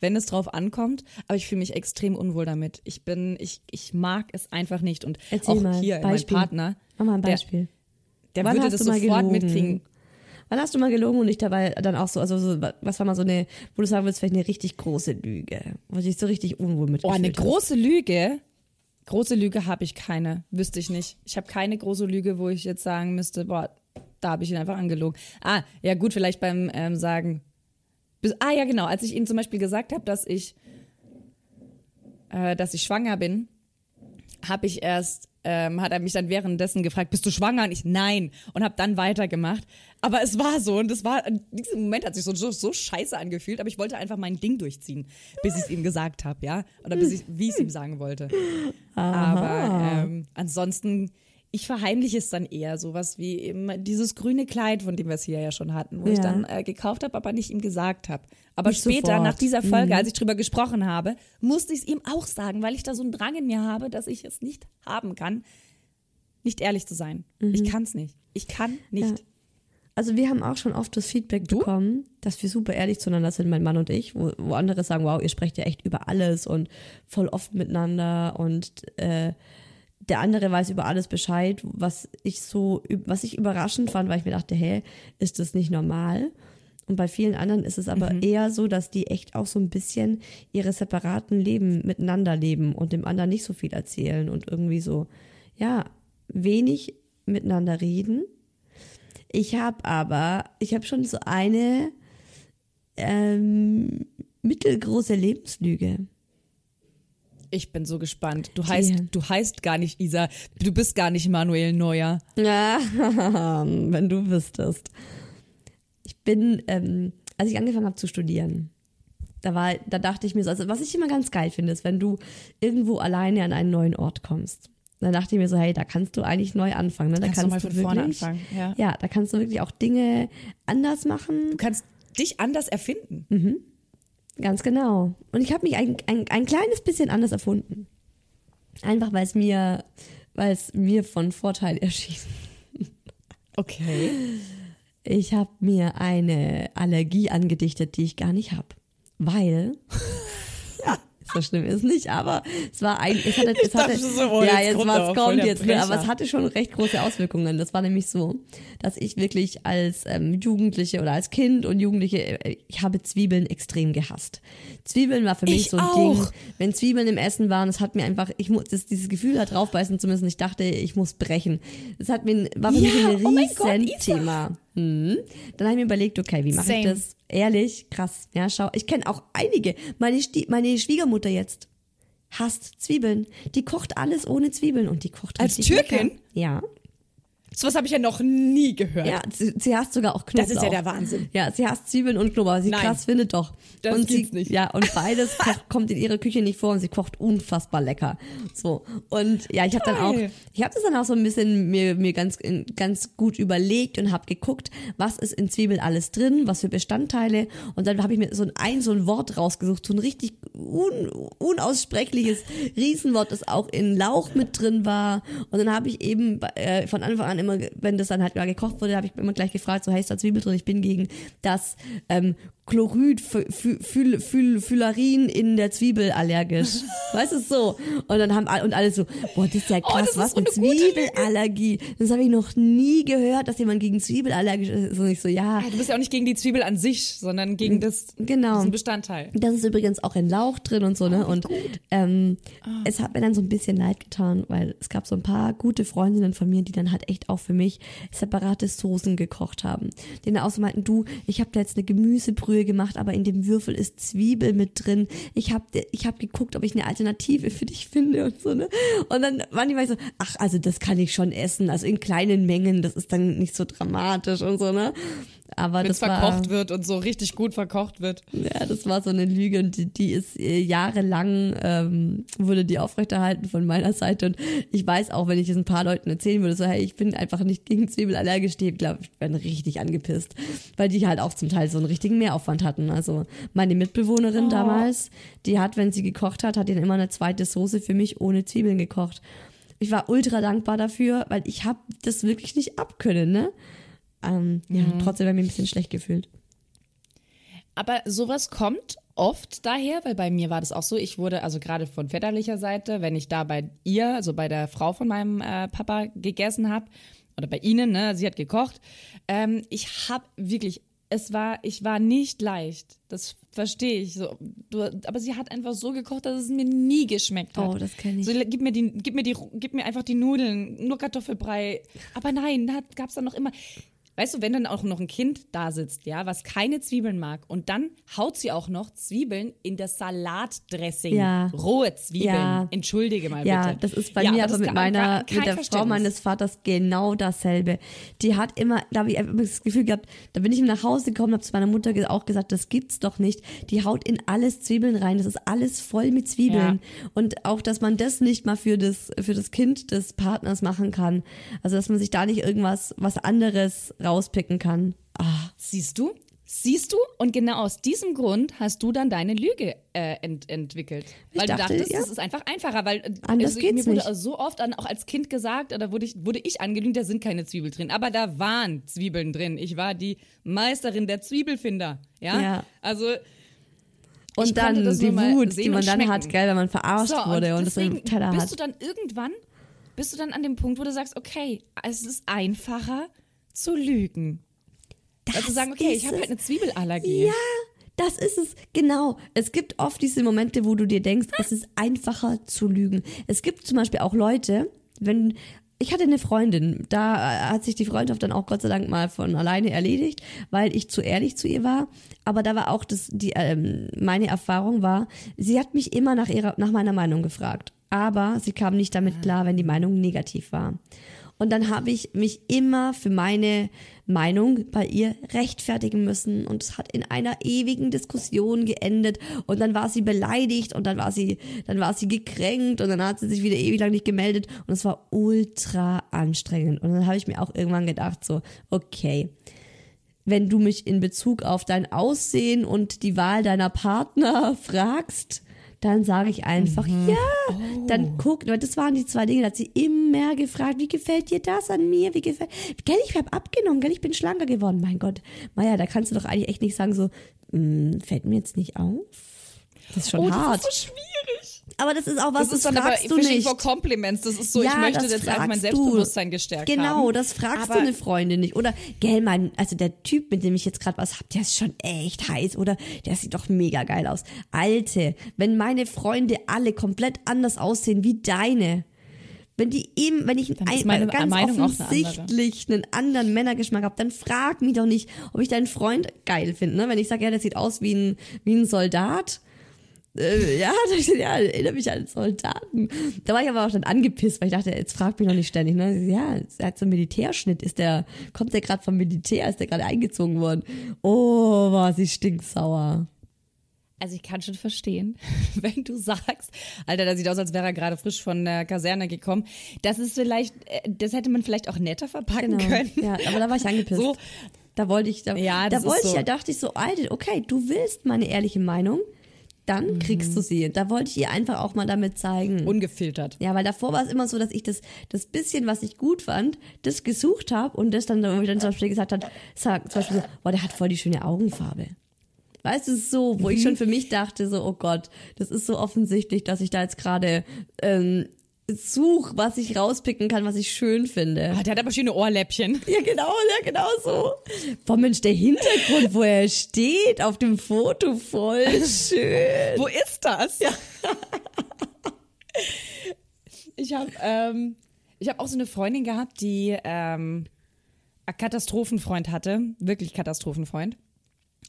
S2: wenn es drauf ankommt. Aber ich fühle mich extrem unwohl damit. Ich bin, ich, ich mag es einfach nicht. Und
S3: Erzähl
S2: auch
S3: mal,
S2: hier,
S3: Beispiel.
S2: mein Partner,
S3: Mach mal ein
S2: Der-
S3: Beispiel.
S2: der
S3: Wann
S2: würde
S3: hast
S2: das sofort
S3: gelogen?
S2: mitkriegen.
S3: Wann hast du mal gelogen und nicht dabei dann auch so, also so, was war mal so eine, wo du sagen würdest, vielleicht eine richtig große Lüge, wo du dich so richtig unwohl mit
S2: Oh, eine große Lüge. Große Lüge habe ich keine, wüsste ich nicht. Ich habe keine große Lüge, wo ich jetzt sagen müsste, boah, da habe ich ihn einfach angelogen. Ah, ja gut, vielleicht beim ähm, Sagen. Bis, ah ja, genau, als ich ihm zum Beispiel gesagt habe, dass ich, äh, dass ich schwanger bin, habe ich erst, ähm, hat er mich dann währenddessen gefragt, bist du schwanger? Und ich, nein. Und habe dann weitergemacht. Aber es war so und das war, in diesem Moment hat sich so, so, so scheiße angefühlt, aber ich wollte einfach mein Ding durchziehen, bis ich es ihm gesagt habe, ja? Oder bis ich, wie ich es ihm sagen wollte. Aber ähm, ansonsten, ich verheimliche es dann eher sowas wie eben dieses grüne Kleid, von dem wir es hier ja schon hatten, wo ich
S3: Ja.
S2: dann äh, gekauft habe, aber nicht ihm gesagt habe. Aber
S3: Nicht
S2: später,
S3: sofort.
S2: nach dieser Folge,
S3: Mhm.
S2: als ich drüber gesprochen habe, musste ich es ihm auch sagen, weil ich da so einen Drang in mir habe, dass ich es nicht haben kann, nicht ehrlich zu sein. Ich kann es nicht. Ich kann nicht.
S3: Mhm. Ja. Also wir haben auch schon oft das Feedback bekommen, dass wir super ehrlich zueinander sind, mein Mann und ich, wo, wo andere sagen, wow, ihr sprecht ja echt über alles und voll oft miteinander und äh, der andere weiß über alles Bescheid, was ich so, was ich überraschend fand, weil ich mir dachte, hä, ist das nicht normal? Und bei vielen anderen ist es aber eher so, dass die echt auch so ein bisschen ihre separaten Leben miteinander leben und dem anderen nicht so viel erzählen und irgendwie so, ja, wenig miteinander reden. Ich habe aber, ich habe schon so eine ähm, mittelgroße Lebenslüge.
S2: Ich bin so gespannt. Du heißt, du heißt gar nicht Isa, du bist gar nicht Manuel Neuer.
S3: Ja, wenn du wüsstest. Ich bin, ähm, als ich angefangen habe zu studieren, da war, da dachte ich mir so, also was ich immer ganz geil finde, ist, wenn du irgendwo alleine an einen neuen Ort kommst. Dann dachte ich mir so, hey, da kannst du eigentlich neu anfangen. Ne? Da
S2: Kannst du mal von vorne anfangen, ja.
S3: ja, da kannst du wirklich auch Dinge anders machen.
S2: Du kannst dich anders erfinden.
S3: Ganz genau. Und ich habe mich ein, ein, ein kleines bisschen anders erfunden. Einfach weil es mir, weil es mir von Vorteil erschien.
S2: Okay.
S3: Ich habe mir eine Allergie angedichtet, die ich gar nicht habe. Weil, so schlimm ist nicht, aber es war ein, es hatte, es hatte,
S2: so, oh,
S3: ja,
S2: jetzt
S3: jetzt was kommt jetzt, ne, aber es hatte schon recht große Auswirkungen. Das war nämlich so, dass ich wirklich als ähm, Jugendliche oder als Kind und Jugendliche, äh, ich habe Zwiebeln extrem gehasst. Zwiebeln war für mich
S2: Ich
S3: so ein
S2: auch.
S3: Ding, wenn Zwiebeln im Essen waren, das hat mir einfach, ich muss, dieses Gefühl da draufbeißen zu müssen, ich dachte, ich muss brechen. Das hat mir, war für
S2: Ja,
S3: mich ein
S2: oh mein Gott,
S3: riesen. Thema. Hm. Dann habe ich mir überlegt, okay, wie mache ich das? Ehrlich, krass. Ja, schau, ich kenne auch einige. Meine, Sti meine Schwiegermutter jetzt hasst Zwiebeln. Die kocht alles ohne Zwiebeln und die kocht
S2: Als Türkin?
S3: Lecker. Ja.
S2: So was habe ich ja noch nie gehört.
S3: Ja, sie, sie hasst sogar auch Knoblauch.
S2: Das ist ja der Wahnsinn.
S3: Ja, sie hasst Zwiebeln und Knoblauch, sie
S2: Nein.
S3: krass findet doch.
S2: Das
S3: und sie,
S2: gibt's nicht.
S3: Ja, und beides kocht, kommt in ihrer Küche nicht vor und sie kocht unfassbar lecker. So. Und ja, ich habe dann auch, ich habe das dann auch so ein bisschen mir, mir ganz, ganz gut überlegt und habe geguckt, was ist in Zwiebeln alles drin, was für Bestandteile. Und dann habe ich mir so ein, ein, so ein Wort rausgesucht, so ein richtig un, unaussprechliches Riesenwort, das auch in Lauch mit drin war. Und dann habe ich eben äh, von Anfang an immer, wenn das dann halt mal gekocht wurde, habe ich immer gleich gefragt, so hey, ist da Zwiebel drin? Ich bin gegen das ähm, Chlorid, Phylarin in der Zwiebel allergisch. weißt du, so. Und dann haben alle, und alle so, boah, das ist ja krass,
S2: Oh, das ist
S3: was
S2: so eine.
S3: Zwiebelallergie. Das habe ich noch nie gehört, dass jemand gegen Zwiebel allergisch ist. Und ich so, ja,
S2: Du bist ja auch nicht gegen die Zwiebel an sich, sondern gegen das,
S3: genau.
S2: diesen Bestandteil.
S3: Das ist übrigens auch in Lauch drin und so, ne? Und ähm,
S2: Ah.
S3: es hat mir dann so ein bisschen leid getan, weil es gab so ein paar gute Freundinnen von mir, die dann halt echt auch für mich separate Soßen gekocht haben. Die dann auch so meinten, du, ich habe da jetzt eine Gemüsebrühe gemacht, aber in dem Würfel ist Zwiebel mit drin. Ich habe ich hab geguckt, ob ich eine Alternative für dich finde und so, ne? Und dann waren die mal so, ach, also das kann ich schon essen, also in kleinen Mengen, das ist dann nicht so dramatisch und so, ne? Aber
S2: Wenn es
S3: das war,
S2: verkocht wird und so richtig gut verkocht wird.
S3: ja, das war so eine Lüge und die, die ist äh, jahrelang, ähm, wurde die aufrechterhalten von meiner Seite und ich weiß auch, wenn ich es ein paar Leuten erzählen würde, so hey, ich bin einfach nicht gegen Zwiebel allergisch, die glaube ich werden richtig angepisst, weil die halt auch zum Teil so einen richtigen Mehraufwand hatten. Also meine Mitbewohnerin damals, die hat, wenn sie gekocht hat, hat dann immer eine zweite Soße für mich ohne Zwiebeln gekocht. Ich war ultra dankbar dafür, weil ich habe das wirklich nicht abkönnen, ne? Ähm, ja, trotzdem habe ich mich ein bisschen schlecht gefühlt.
S2: Aber sowas kommt oft daher, weil bei mir war das auch so, ich wurde also gerade von väterlicher Seite, wenn ich da bei ihr, also bei der Frau von meinem äh, Papa gegessen habe, oder bei ihnen, ne, sie hat gekocht, ähm, ich habe wirklich, es war, ich war nicht leicht, das verstehe ich so, du, aber sie hat einfach so gekocht, dass es mir nie geschmeckt hat.
S3: Oh, das kenn ich.
S2: So, gib mir die, gib mir die, gib mir einfach die Nudeln, nur Kartoffelbrei. Aber nein, da gab's dann noch immer. Weißt du, wenn dann auch noch ein Kind da sitzt, ja, was keine Zwiebeln mag, und dann haut sie auch noch Zwiebeln in das Salatdressing.
S3: Ja.
S2: Rohe Zwiebeln.
S3: Ja.
S2: Entschuldige mal
S3: Ja,
S2: bitte.
S3: das ist bei
S2: Ja,
S3: mir aber mit meiner, mit der Frau meines Vaters genau dasselbe. Die hat immer, da habe ich einfach das Gefühl gehabt, da bin ich nach Hause gekommen, habe zu meiner Mutter auch gesagt, das gibt's doch nicht. Die haut in alles Zwiebeln rein, das ist alles voll mit Zwiebeln. Und auch, dass man das nicht mal für das, für das Kind des Partners machen kann. Also, dass man sich da nicht irgendwas, was anderes rauspicken kann. Ah,
S2: Siehst du? Siehst du? Und genau aus diesem Grund hast du dann deine Lüge äh, ent entwickelt.
S3: Ich
S2: Weil
S3: dachte,
S2: du dachtest,
S3: ja.
S2: das ist einfach einfacher, weil äh,
S3: Anders
S2: also,
S3: geht's
S2: mir wurde
S3: nicht.
S2: so oft dann auch als Kind gesagt, oder wurde ich, wurde ich angelügt, da sind keine Zwiebeln drin. Aber da waren Zwiebeln drin. Ich war die Meisterin der Zwiebelfinder. Ja.
S3: Ja.
S2: Also.
S3: und
S2: Ich
S3: dann
S2: das
S3: die Wut, die man
S2: und
S3: dann
S2: schmecken.
S3: hat, gell, wenn man verarscht
S2: So,
S3: wurde und es
S2: deswegen
S3: im Teller
S2: bist
S3: hat.
S2: du dann irgendwann, bist du dann an dem Punkt, wo du sagst, okay, es ist einfacher zu lügen. Also sagen, okay, ich habe halt eine Zwiebelallergie.
S3: Ja, das ist es. Genau. Es gibt oft diese Momente, wo du dir denkst, es ist einfacher zu lügen. Es gibt zum Beispiel auch Leute, wenn ich hatte eine Freundin, da äh, hat sich die Freundschaft dann auch Gott sei Dank mal von alleine erledigt, weil ich zu ehrlich zu ihr war. Aber da war auch das, die, ähm, meine Erfahrung war, sie hat mich immer nach ihrer, nach meiner Meinung gefragt. Aber sie kam nicht damit klar, wenn die Meinung negativ war. Und dann habe ich mich immer für meine Meinung bei ihr rechtfertigen müssen. Und es hat in einer ewigen Diskussion geendet. Und dann war sie beleidigt und dann war sie, dann war sie gekränkt und dann hat sie sich wieder ewig lang nicht gemeldet. Und es war ultra anstrengend. Und dann habe ich mir auch irgendwann gedacht, so, okay, wenn du mich in Bezug auf dein Aussehen und die Wahl deiner Partner fragst, dann sage ich einfach ja. Dann guck, weil das waren die zwei Dinge, da hat sie immer gefragt, wie gefällt dir das an mir? Wie gefällt, gell, ich habe abgenommen, gell, ich bin schlanker geworden. Mein Gott, Maja, da kannst du doch eigentlich echt nicht sagen so, "Mm, fällt mir jetzt nicht auf. Das ist schon
S2: Oh,
S3: hart.
S2: das ist so schwierig.
S3: Aber das ist auch was,
S2: das ist
S3: das
S2: dann aber
S3: fragst du nicht.
S2: for Compliments. Das ist so,
S3: ja,
S2: ich möchte
S3: das
S2: jetzt einfach mein
S3: fragst.
S2: Selbstbewusstsein gestärkt haben.
S3: Genau, das fragst
S2: Aber-
S3: du eine Freundin nicht. Oder, gell, mein, also der Typ, mit dem ich jetzt gerade was hab, der ist schon echt heiß. Oder der sieht doch mega geil aus. Alte, wenn meine Freunde alle komplett anders aussehen wie deine, wenn die eben, wenn ich ein,
S2: meine
S3: ganz
S2: Meinung auch eine
S3: offensichtlich einen anderen Männergeschmack habe, dann frag mich doch nicht, ob ich deinen Freund geil finde. Ne? Wenn ich sage, ja, der sieht aus wie ein, wie ein Soldat, äh, ja, da ja, erinnere mich an Soldaten. Da war ich aber auch dann angepisst, weil ich dachte, jetzt frag mich noch nicht ständig. Ne? Ja, er hat so einen Militärschnitt. Ist der, kommt der gerade vom Militär? Ist der gerade eingezogen worden? Oh, war sie stinksauer.
S2: Also ich kann schon verstehen, wenn du sagst, Alter, der sieht aus, als wäre er gerade frisch von der Kaserne gekommen. Das ist vielleicht, äh, das hätte man vielleicht auch netter verpacken können.
S3: Ja, aber da war ich angepisst.
S2: So.
S3: Da wollte ich, da,
S2: Ja,
S3: da wollte
S2: ist
S3: ich
S2: so.
S3: ja, dachte ich so, Alter, okay, du willst meine ehrliche Meinung, dann kriegst
S2: Mhm.
S3: du sie. Da wollte ich ihr einfach auch mal damit zeigen.
S2: Ungefiltert.
S3: Ja, weil davor war es immer so, dass ich das, das bisschen, was ich gut fand, das gesucht habe und das dann, dann zum Beispiel gesagt hat, sag, zum Beispiel so, boah, der hat voll die schöne Augenfarbe. Weißt du, so, wo ich
S2: Mhm.
S3: schon für mich dachte, so, oh Gott, das ist so offensichtlich, dass ich da jetzt gerade ähm, such, was ich rauspicken kann, was ich schön finde.
S2: Ah, der hat aber schöne Ohrläppchen.
S3: Ja, genau, ja, genau so. Boah, Mensch, der Hintergrund, wo er steht, auf dem Foto, voll schön.
S2: Wo ist das? Ja. ich habe ähm, ich hab auch so eine Freundin gehabt, die ähm, einen Katastrophenfreund hatte. Wirklich Katastrophenfreund.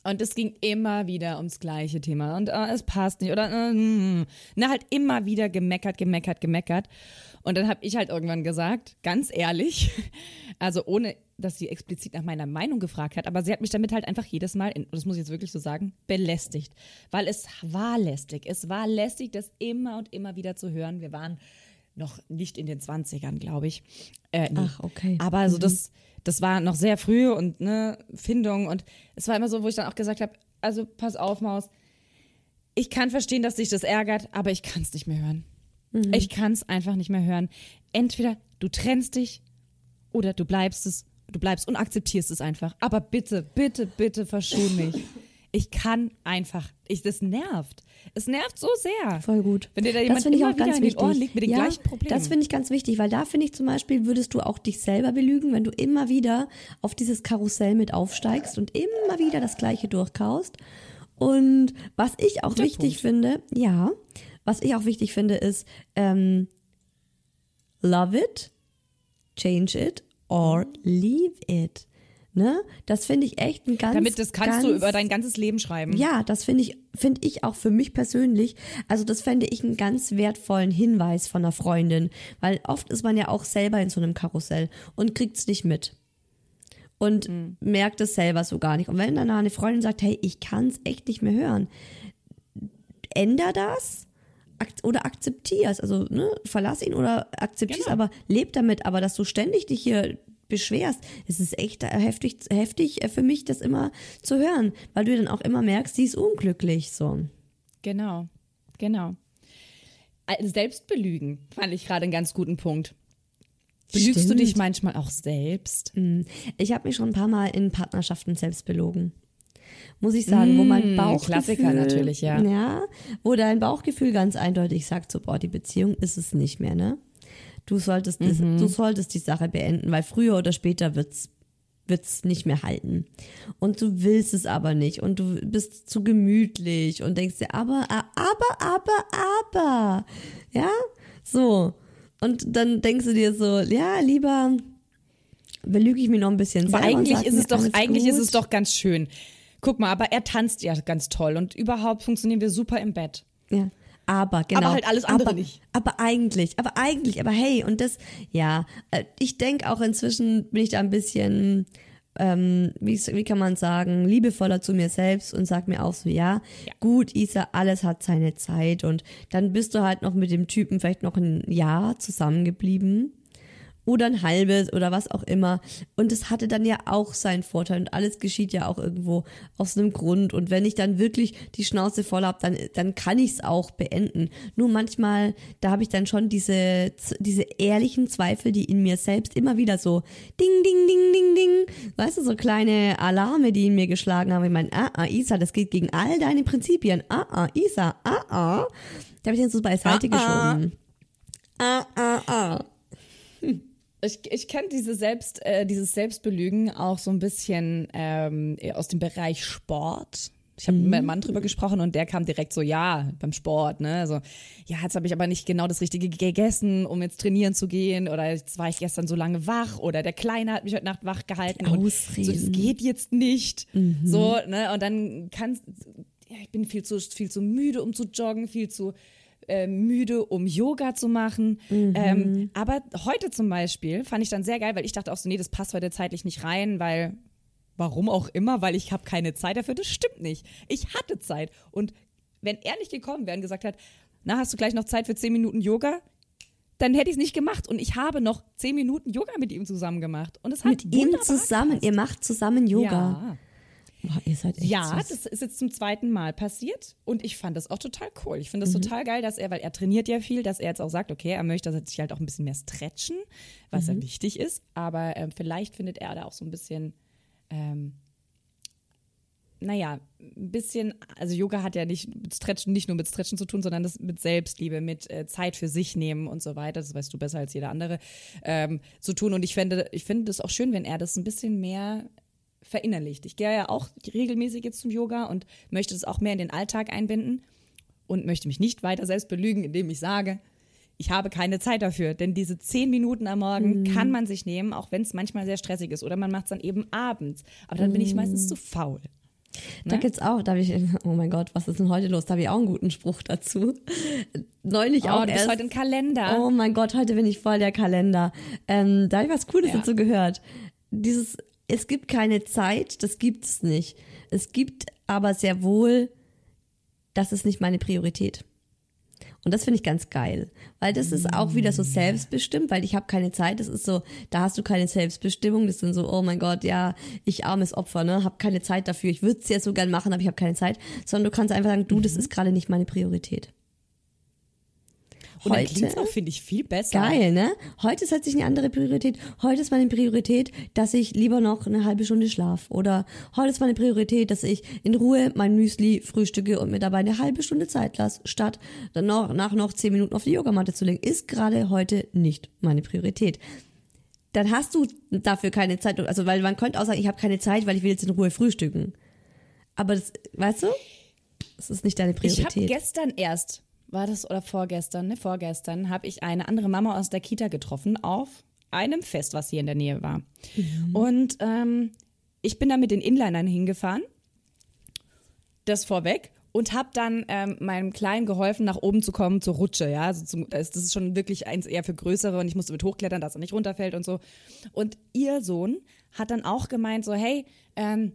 S2: Und es ging immer wieder ums gleiche Thema. Und äh, es passt nicht. Oder äh, mm, na, halt immer wieder gemeckert, gemeckert, gemeckert. Und dann habe ich halt irgendwann gesagt, ganz ehrlich, also ohne, dass sie explizit nach meiner Meinung gefragt hat, aber sie hat mich damit halt einfach jedes Mal, in, das muss ich jetzt wirklich so sagen, belästigt. Weil es war lästig. Es war lästig, das immer und immer wieder zu hören. Wir waren noch nicht in den 20ern, glaube ich. Äh, nee.
S3: Ach, okay.
S2: Aber also das, das war noch sehr früh und ne, Findung und es war immer so, wo ich dann auch gesagt habe, also pass auf, Maus, ich kann verstehen, dass dich das ärgert, aber ich kann es nicht mehr hören. Ich kann es einfach nicht mehr hören. Entweder du trennst dich oder du bleibst es, du bleibst und akzeptierst es einfach. Aber bitte, bitte, bitte verschon mich. Ich kann einfach, ich, das nervt. Es nervt so sehr.
S3: Voll gut.
S2: Wenn dir da
S3: das
S2: jemand
S3: finde ich
S2: immer
S3: auch
S2: wieder
S3: ganz
S2: in den
S3: wichtig.
S2: Ohren liegt mit den
S3: ja,
S2: gleichen Problemen.
S3: Das finde ich ganz wichtig, weil da finde ich zum Beispiel, würdest du auch dich selber belügen, wenn du immer wieder auf dieses Karussell mit aufsteigst und immer wieder das Gleiche durchkaust. Und was ich auch
S2: Guter
S3: wichtig
S2: Punkt.
S3: finde, ja, was ich auch wichtig finde, ist ähm, love it, change it or leave it. Ne? Das finde ich echt ein ganz
S2: Damit das kannst
S3: ganz,
S2: du über dein ganzes Leben schreiben.
S3: ja, das finde ich, finde ich auch für mich persönlich. Also das fände ich einen ganz wertvollen Hinweis von einer Freundin, weil oft ist man ja auch selber in so einem Karussell und kriegt's nicht mit und merkt es selber so gar nicht. Und wenn dann eine Freundin sagt, hey, ich kann's echt nicht mehr hören, änder das oder akzeptier's. Also ne, verlass ihn oder akzeptier's,
S2: Genau.
S3: aber leb damit. Aber dass du ständig dich hier beschwerst, es ist echt heftig, heftig äh, für mich, das immer zu hören, weil du dann auch immer merkst, sie ist unglücklich so.
S2: Genau, genau. Also Selbstbelügen fand ich gerade einen ganz guten Punkt. Belügst du
S3: Stimmt.
S2: dich manchmal auch selbst?
S3: Ich habe mich schon ein paar Mal in Partnerschaften selbst belogen. Muss ich sagen, wo mein
S2: Mm,
S3: Bauchgefühl,
S2: Klassiker natürlich, ja.
S3: Ja, wo dein Bauchgefühl ganz eindeutig sagt, so, boah, die Beziehung ist es nicht mehr, ne? Du solltest, das,
S2: Mhm.
S3: du solltest die Sache beenden, weil früher oder später wird's wird's nicht mehr halten. Und du willst es aber nicht und du bist zu gemütlich und denkst dir, aber, aber, aber, aber, ja, so. Und dann denkst du dir so, ja, lieber belüge ich mich noch ein bisschen
S2: Aber eigentlich ist es doch, eigentlich ist
S3: gut.
S2: es doch ganz schön. Guck mal, aber er tanzt ja ganz toll und überhaupt funktionieren wir super im Bett.
S3: Ja. Aber, genau.
S2: Aber halt alles andere
S3: aber,
S2: nicht.
S3: Aber eigentlich, aber eigentlich, aber hey, und das, ja, äh, ich denke auch inzwischen bin ich da ein bisschen, ähm, wie, wie kann man sagen, liebevoller zu mir selbst und sag mir auch so, ja, gut, Isa, alles hat seine Zeit und dann bist du halt noch mit dem Typen vielleicht noch ein Jahr zusammengeblieben oder ein halbes oder was auch immer. Und es hatte dann ja auch seinen Vorteil und alles geschieht ja auch irgendwo aus einem Grund. Und wenn ich dann wirklich die Schnauze voll habe, dann, dann kann ich es auch beenden. Nur manchmal, da habe ich dann schon diese, diese ehrlichen Zweifel, die in mir selbst immer wieder so ding, ding, ding, ding, ding, weißt du, so kleine Alarme, die in mir geschlagen haben. Ich meine, ah, ah, Isa, das geht gegen all deine Prinzipien. Ah, ah, Isa, ah, ah. Da habe ich dann so beiseite
S2: Ah, ah.
S3: geschoben. Ah, ah, ah.
S2: Ich, ich kenne diese Selbst, äh, dieses Selbstbelügen auch so ein bisschen ähm, aus dem Bereich Sport. Ich habe mit meinem Mann drüber gesprochen und der kam direkt so, ja, beim Sport, ne? Also, ja, jetzt habe ich aber nicht genau das Richtige gegessen, um jetzt trainieren zu gehen. Oder jetzt war ich gestern so lange wach oder der Kleine hat mich heute Nacht wach gehalten. Und so, das
S3: Ausreden.
S2: geht jetzt nicht. So, ne? Und dann kann ja, ich bin viel zu, viel zu müde, um zu joggen, viel zu äh, müde, um Yoga zu machen. Ähm, aber heute zum Beispiel fand ich dann sehr geil, weil ich dachte auch so, nee, das passt heute zeitlich nicht rein, weil warum auch immer, weil ich habe keine Zeit dafür. Das stimmt nicht. Ich hatte Zeit. Und wenn er nicht gekommen wäre und gesagt hat, na, hast du gleich noch Zeit für zehn Minuten Yoga? Dann hätte ich es nicht gemacht. Und ich habe noch zehn Minuten Yoga mit ihm zusammen gemacht. Und es hat
S3: Mit ihm zusammen,
S2: gepasst.
S3: ihr macht zusammen Yoga.
S2: Ja.
S3: Boah, ihr seid echt
S2: Ja,
S3: süß.
S2: das ist jetzt zum zweiten Mal passiert und ich fand das auch total cool. Ich finde das
S3: Mhm.
S2: total geil, dass er, weil er trainiert ja viel, dass er jetzt auch sagt, okay, er möchte sich halt auch ein bisschen mehr stretchen, was
S3: Mhm.
S2: ja wichtig ist, aber ähm, vielleicht findet er da auch so ein bisschen, ähm, naja, ein bisschen, also Yoga hat ja nicht mit Stretchen, nicht nur mit Stretchen zu tun, sondern das mit Selbstliebe, mit äh, Zeit für sich nehmen und so weiter, das weißt du besser als jeder andere, ähm, zu tun. Und ich finde, ich finde das auch schön, wenn er das ein bisschen mehr verinnerlicht. Ich gehe ja auch regelmäßig jetzt zum Yoga und möchte das auch mehr in den Alltag einbinden und möchte mich nicht weiter selbst belügen, indem ich sage, ich habe keine Zeit dafür. Denn diese zehn Minuten am Morgen kann man sich nehmen, auch wenn es manchmal sehr stressig ist. Oder man macht es dann eben abends. Aber dann bin ich meistens zu faul.
S3: Da gibt's auch, da habe ich, oh mein Gott, was ist denn heute los? Da habe ich auch einen guten Spruch dazu. Neulich
S2: Oh,
S3: auch
S2: du bist
S3: erst.
S2: heute ein Kalender.
S3: Oh mein Gott, heute bin ich voll der Kalender. Ähm, da habe ich was Cooles
S2: Ja.
S3: dazu gehört. Dieses, es gibt keine Zeit, das gibt es nicht. Es gibt aber sehr wohl, das ist nicht meine Priorität. Und das finde ich ganz geil, weil das ist auch wieder so selbstbestimmt, weil ich habe keine Zeit. Das ist so, da hast du keine Selbstbestimmung. Das sind so, oh mein Gott, ja, ich armes Opfer, ne, habe keine Zeit dafür. Ich würde es ja so gern machen, aber ich habe keine Zeit. Sondern du kannst einfach sagen, du, das ist gerade nicht meine Priorität.
S2: Und
S3: heute-
S2: klingt auch, finde ich, viel besser.
S3: Geil, ne? Heute setze ich eine andere Priorität. Heute ist meine Priorität, dass ich lieber noch eine halbe Stunde schlaf. Oder heute ist meine Priorität, dass ich in Ruhe mein Müsli frühstücke und mir dabei eine halbe Stunde Zeit lasse, statt dann noch, nach noch zehn Minuten auf die Yogamatte zu legen. Ist gerade heute nicht meine Priorität. Dann hast du dafür keine Zeit. Also, weil man könnte auch sagen, ich habe keine Zeit, weil ich will jetzt in Ruhe frühstücken. Aber das, weißt du? Das ist nicht deine
S2: Ich habe
S3: Priorität.
S2: gestern erst, war das oder vorgestern, ne, vorgestern, habe ich eine andere Mama aus der Kita getroffen auf einem Fest, was hier in der Nähe war. Und ähm, ich bin da mit den Inlinern hingefahren, das vorweg, und habe dann ähm, meinem Kleinen geholfen, nach oben zu kommen zur Rutsche. Ja, also zum, das das ist schon wirklich eins eher für größere und ich musste mit hochklettern, dass er nicht runterfällt und so. Und ihr Sohn hat dann auch gemeint so, hey, ähm,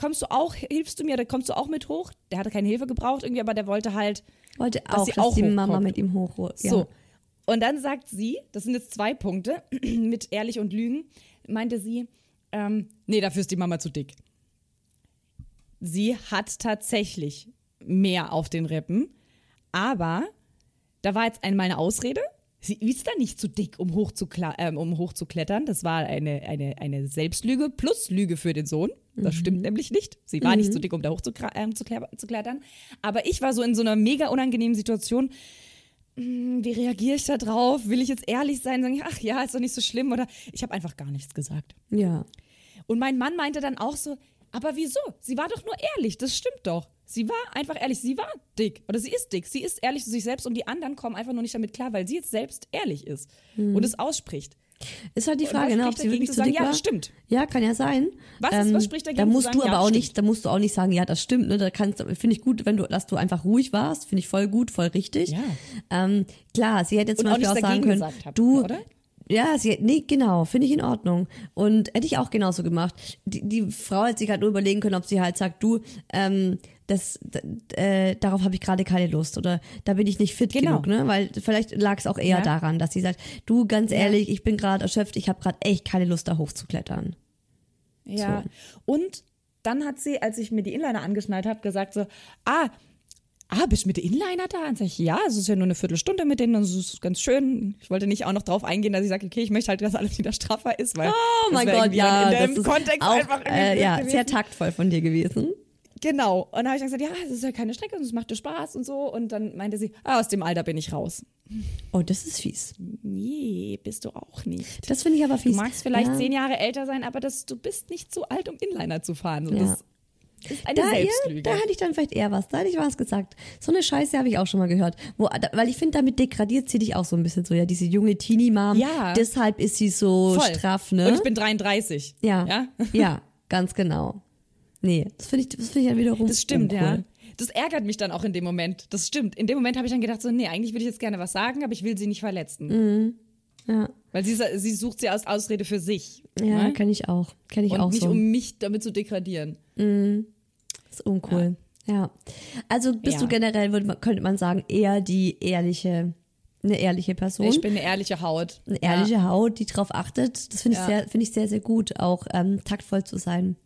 S2: kommst du auch, hilfst du mir, oder kommst du auch mit hoch? Der hatte keine Hilfe gebraucht irgendwie, aber der wollte halt
S3: Wollte
S2: dass
S3: auch, dass
S2: auch
S3: die Mama
S2: hochkommt.
S3: mit ihm hoch. Ja.
S2: So. Und dann sagt sie, das sind jetzt zwei Punkte, mit ehrlich und Lügen, meinte sie, ähm, nee, dafür ist die Mama zu dick. Sie hat tatsächlich mehr auf den Rippen, aber da war jetzt einmal eine Ausrede. Sie ist da nicht zu dick, um, hochzukla ähm, um hochzuklettern. Das war eine, eine, eine Selbstlüge plus Lüge für den Sohn. Das stimmt nämlich nicht. Sie war nicht zu dick, um da. Ähm, zu kle- zu klettern. Aber ich war so in so einer mega unangenehmen Situation. Hm, Wie reagiere ich da drauf? Will ich jetzt ehrlich sein? Sagen, ach ja, ist doch nicht so schlimm. Oder ich habe einfach gar nichts gesagt.
S3: ja.
S2: Und mein Mann meinte dann auch so, aber wieso? Sie war doch nur ehrlich, das stimmt doch. Sie war einfach ehrlich, sie war dick oder sie ist dick. Sie ist ehrlich zu sich selbst und die anderen kommen einfach nur nicht damit klar, weil sie jetzt selbst ehrlich ist und es ausspricht.
S3: Ist halt die Frage, ne, ob sie wirklich
S2: zu
S3: zu
S2: sagen,
S3: dick
S2: ja,
S3: war.
S2: das stimmt?
S3: Ja, kann ja sein. Ähm,
S2: Was ist- was spricht dagegen
S3: Da musst
S2: sagen,
S3: du
S2: ja,
S3: aber
S2: das
S3: auch
S2: stimmt?
S3: nicht, da musst du auch nicht sagen, ja, das stimmt. Ne, da kannst, finde ich gut, wenn du, dass du einfach ruhig warst, finde ich voll gut, voll richtig.
S2: Ja.
S3: Ähm, klar, sie hätte jetzt zum
S2: auch
S3: Beispiel auch
S2: nichts
S3: sagen können,
S2: haben,
S3: du,
S2: oder?
S3: Ja, sie, nee, genau, finde ich in Ordnung. Und hätte ich auch genauso gemacht. Die, die Frau hätte sich halt nur überlegen können, ob sie halt sagt, du, ähm, das, äh, darauf habe ich gerade keine Lust oder da bin ich nicht fit
S2: Genau.
S3: genug, ne? Weil vielleicht lag es auch eher
S2: Ja.
S3: daran, dass sie sagt, du ganz ehrlich, ich bin gerade erschöpft, ich habe gerade echt keine Lust da hochzuklettern.
S2: Ja. Und dann hat sie, als ich mir die Inliner angeschnallt habe, gesagt so, ah, ah, bist du mit den Inliner da? Und sag ich, ja, es ist ja nur eine Viertelstunde mit denen und es ist ganz schön. Ich wollte nicht auch noch drauf eingehen, dass ich sage, okay, ich möchte halt, dass alles wieder straffer ist, weil
S3: Oh mein Gott, ja,
S2: in
S3: das
S2: dem
S3: ist
S2: Kontext
S3: auch,
S2: einfach
S3: äh, ja, sehr taktvoll von dir gewesen.
S2: Genau. Und dann habe ich dann gesagt, ja, es ist ja keine Strecke und es macht dir Spaß und so. Und dann meinte sie, ah, aus dem Alter bin ich raus.
S3: Oh, das ist fies.
S2: Nee, bist du auch nicht.
S3: Das finde ich aber
S2: Du
S3: fies.
S2: magst vielleicht
S3: ja.
S2: zehn Jahre älter sein, aber das, du bist nicht zu alt, um Inliner zu fahren. So,
S3: Ja.
S2: Das ist eine
S3: Da, ja, da hätte ich dann vielleicht eher was. Da hätte ich was gesagt. So eine Scheiße habe ich auch schon mal gehört. Wo, da, weil ich finde, damit degradiert sie dich auch so ein bisschen so. Ja, diese junge Teenie-Mom.
S2: Ja.
S3: Deshalb ist sie so
S2: Voll.
S3: straff, ne?
S2: Und ich bin 33.
S3: ja.
S2: Ja,
S3: ja. ganz genau. Nee, das finde ich, das finde ich ja wiederum
S2: das stimmt,
S3: uncool.
S2: ja. Das ärgert mich dann auch in dem Moment. Das stimmt. In dem Moment habe ich dann gedacht, so, nee, eigentlich würde ich jetzt gerne was sagen, aber ich will sie nicht verletzen.
S3: Mhm. Ja,
S2: Weil sie, sie sucht sie als Ausrede für sich.
S3: ja
S2: ne?
S3: kenne ich auch. Kenne ich
S2: Und
S3: auch
S2: nicht,
S3: so.
S2: um mich damit zu degradieren.
S3: Das ist uncool. Ja. Also bist
S2: Ja.
S3: du generell, würde man, könnte man sagen, eher die ehrliche, eine ehrliche Person.
S2: Ich bin eine ehrliche Haut.
S3: eine ehrliche Haut, die drauf achtet. Das finde ich
S2: Ja.
S3: sehr, finde ich sehr, sehr gut, auch ähm, taktvoll zu sein.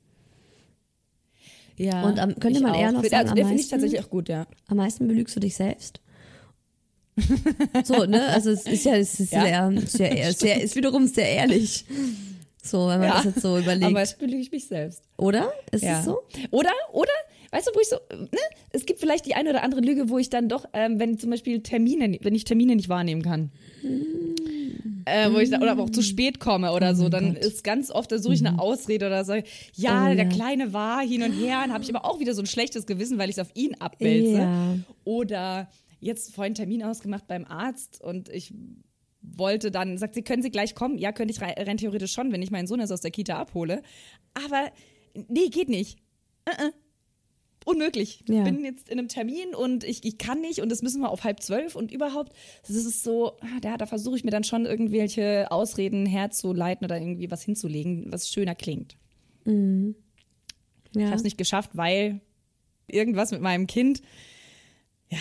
S2: Ja.
S3: Und, ähm, könnte man eher
S2: auch.
S3: noch
S2: Find-
S3: sagen,
S2: also,
S3: am
S2: finde ich
S3: meisten?
S2: tatsächlich auch gut, ja.
S3: Am meisten belügst du dich selbst. so, ne? Also es ist ja, es ist
S2: Ja.
S3: sehr, sehr, sehr, ist wiederum sehr ehrlich. So, wenn man
S2: Ja.
S3: das jetzt so überlegt.
S2: Aber jetzt belüge ich mich selbst.
S3: oder? Ist
S2: Ja.
S3: es so?
S2: Oder, oder, weißt du, wo ich so, ne? Es gibt vielleicht die eine oder andere Lüge, wo ich dann doch, ähm, wenn zum Beispiel Termine, wenn ich Termine nicht wahrnehmen kann. Äh, wo ich dann, oder auch zu spät komme oder so, dann ist ganz oft, da suche ich eine Ausrede oder so, ja,
S3: Oh,
S2: der
S3: ja.
S2: Kleine war hin und her, dann habe ich aber auch wieder so ein schlechtes Gewissen, weil ich es auf ihn abwälze.
S3: Ja.
S2: Oder jetzt vorhin Termin ausgemacht beim Arzt und ich wollte dann, sagt sie, können Sie gleich kommen? Ja, könnte ich rein, theoretisch schon, wenn ich meinen Sohn jetzt aus der Kita abhole. Aber nee, geht nicht. Äh, äh. Unmöglich.
S3: Ja.
S2: Ich bin jetzt in einem Termin und ich, ich kann nicht und das müssen wir auf halb zwölf und überhaupt, das ist so, ah, da, da versuche ich mir dann schon irgendwelche Ausreden herzuleiten oder irgendwie was hinzulegen, was schöner klingt. Ich
S3: Ja.
S2: habe es nicht geschafft, weil irgendwas mit meinem Kind, ja,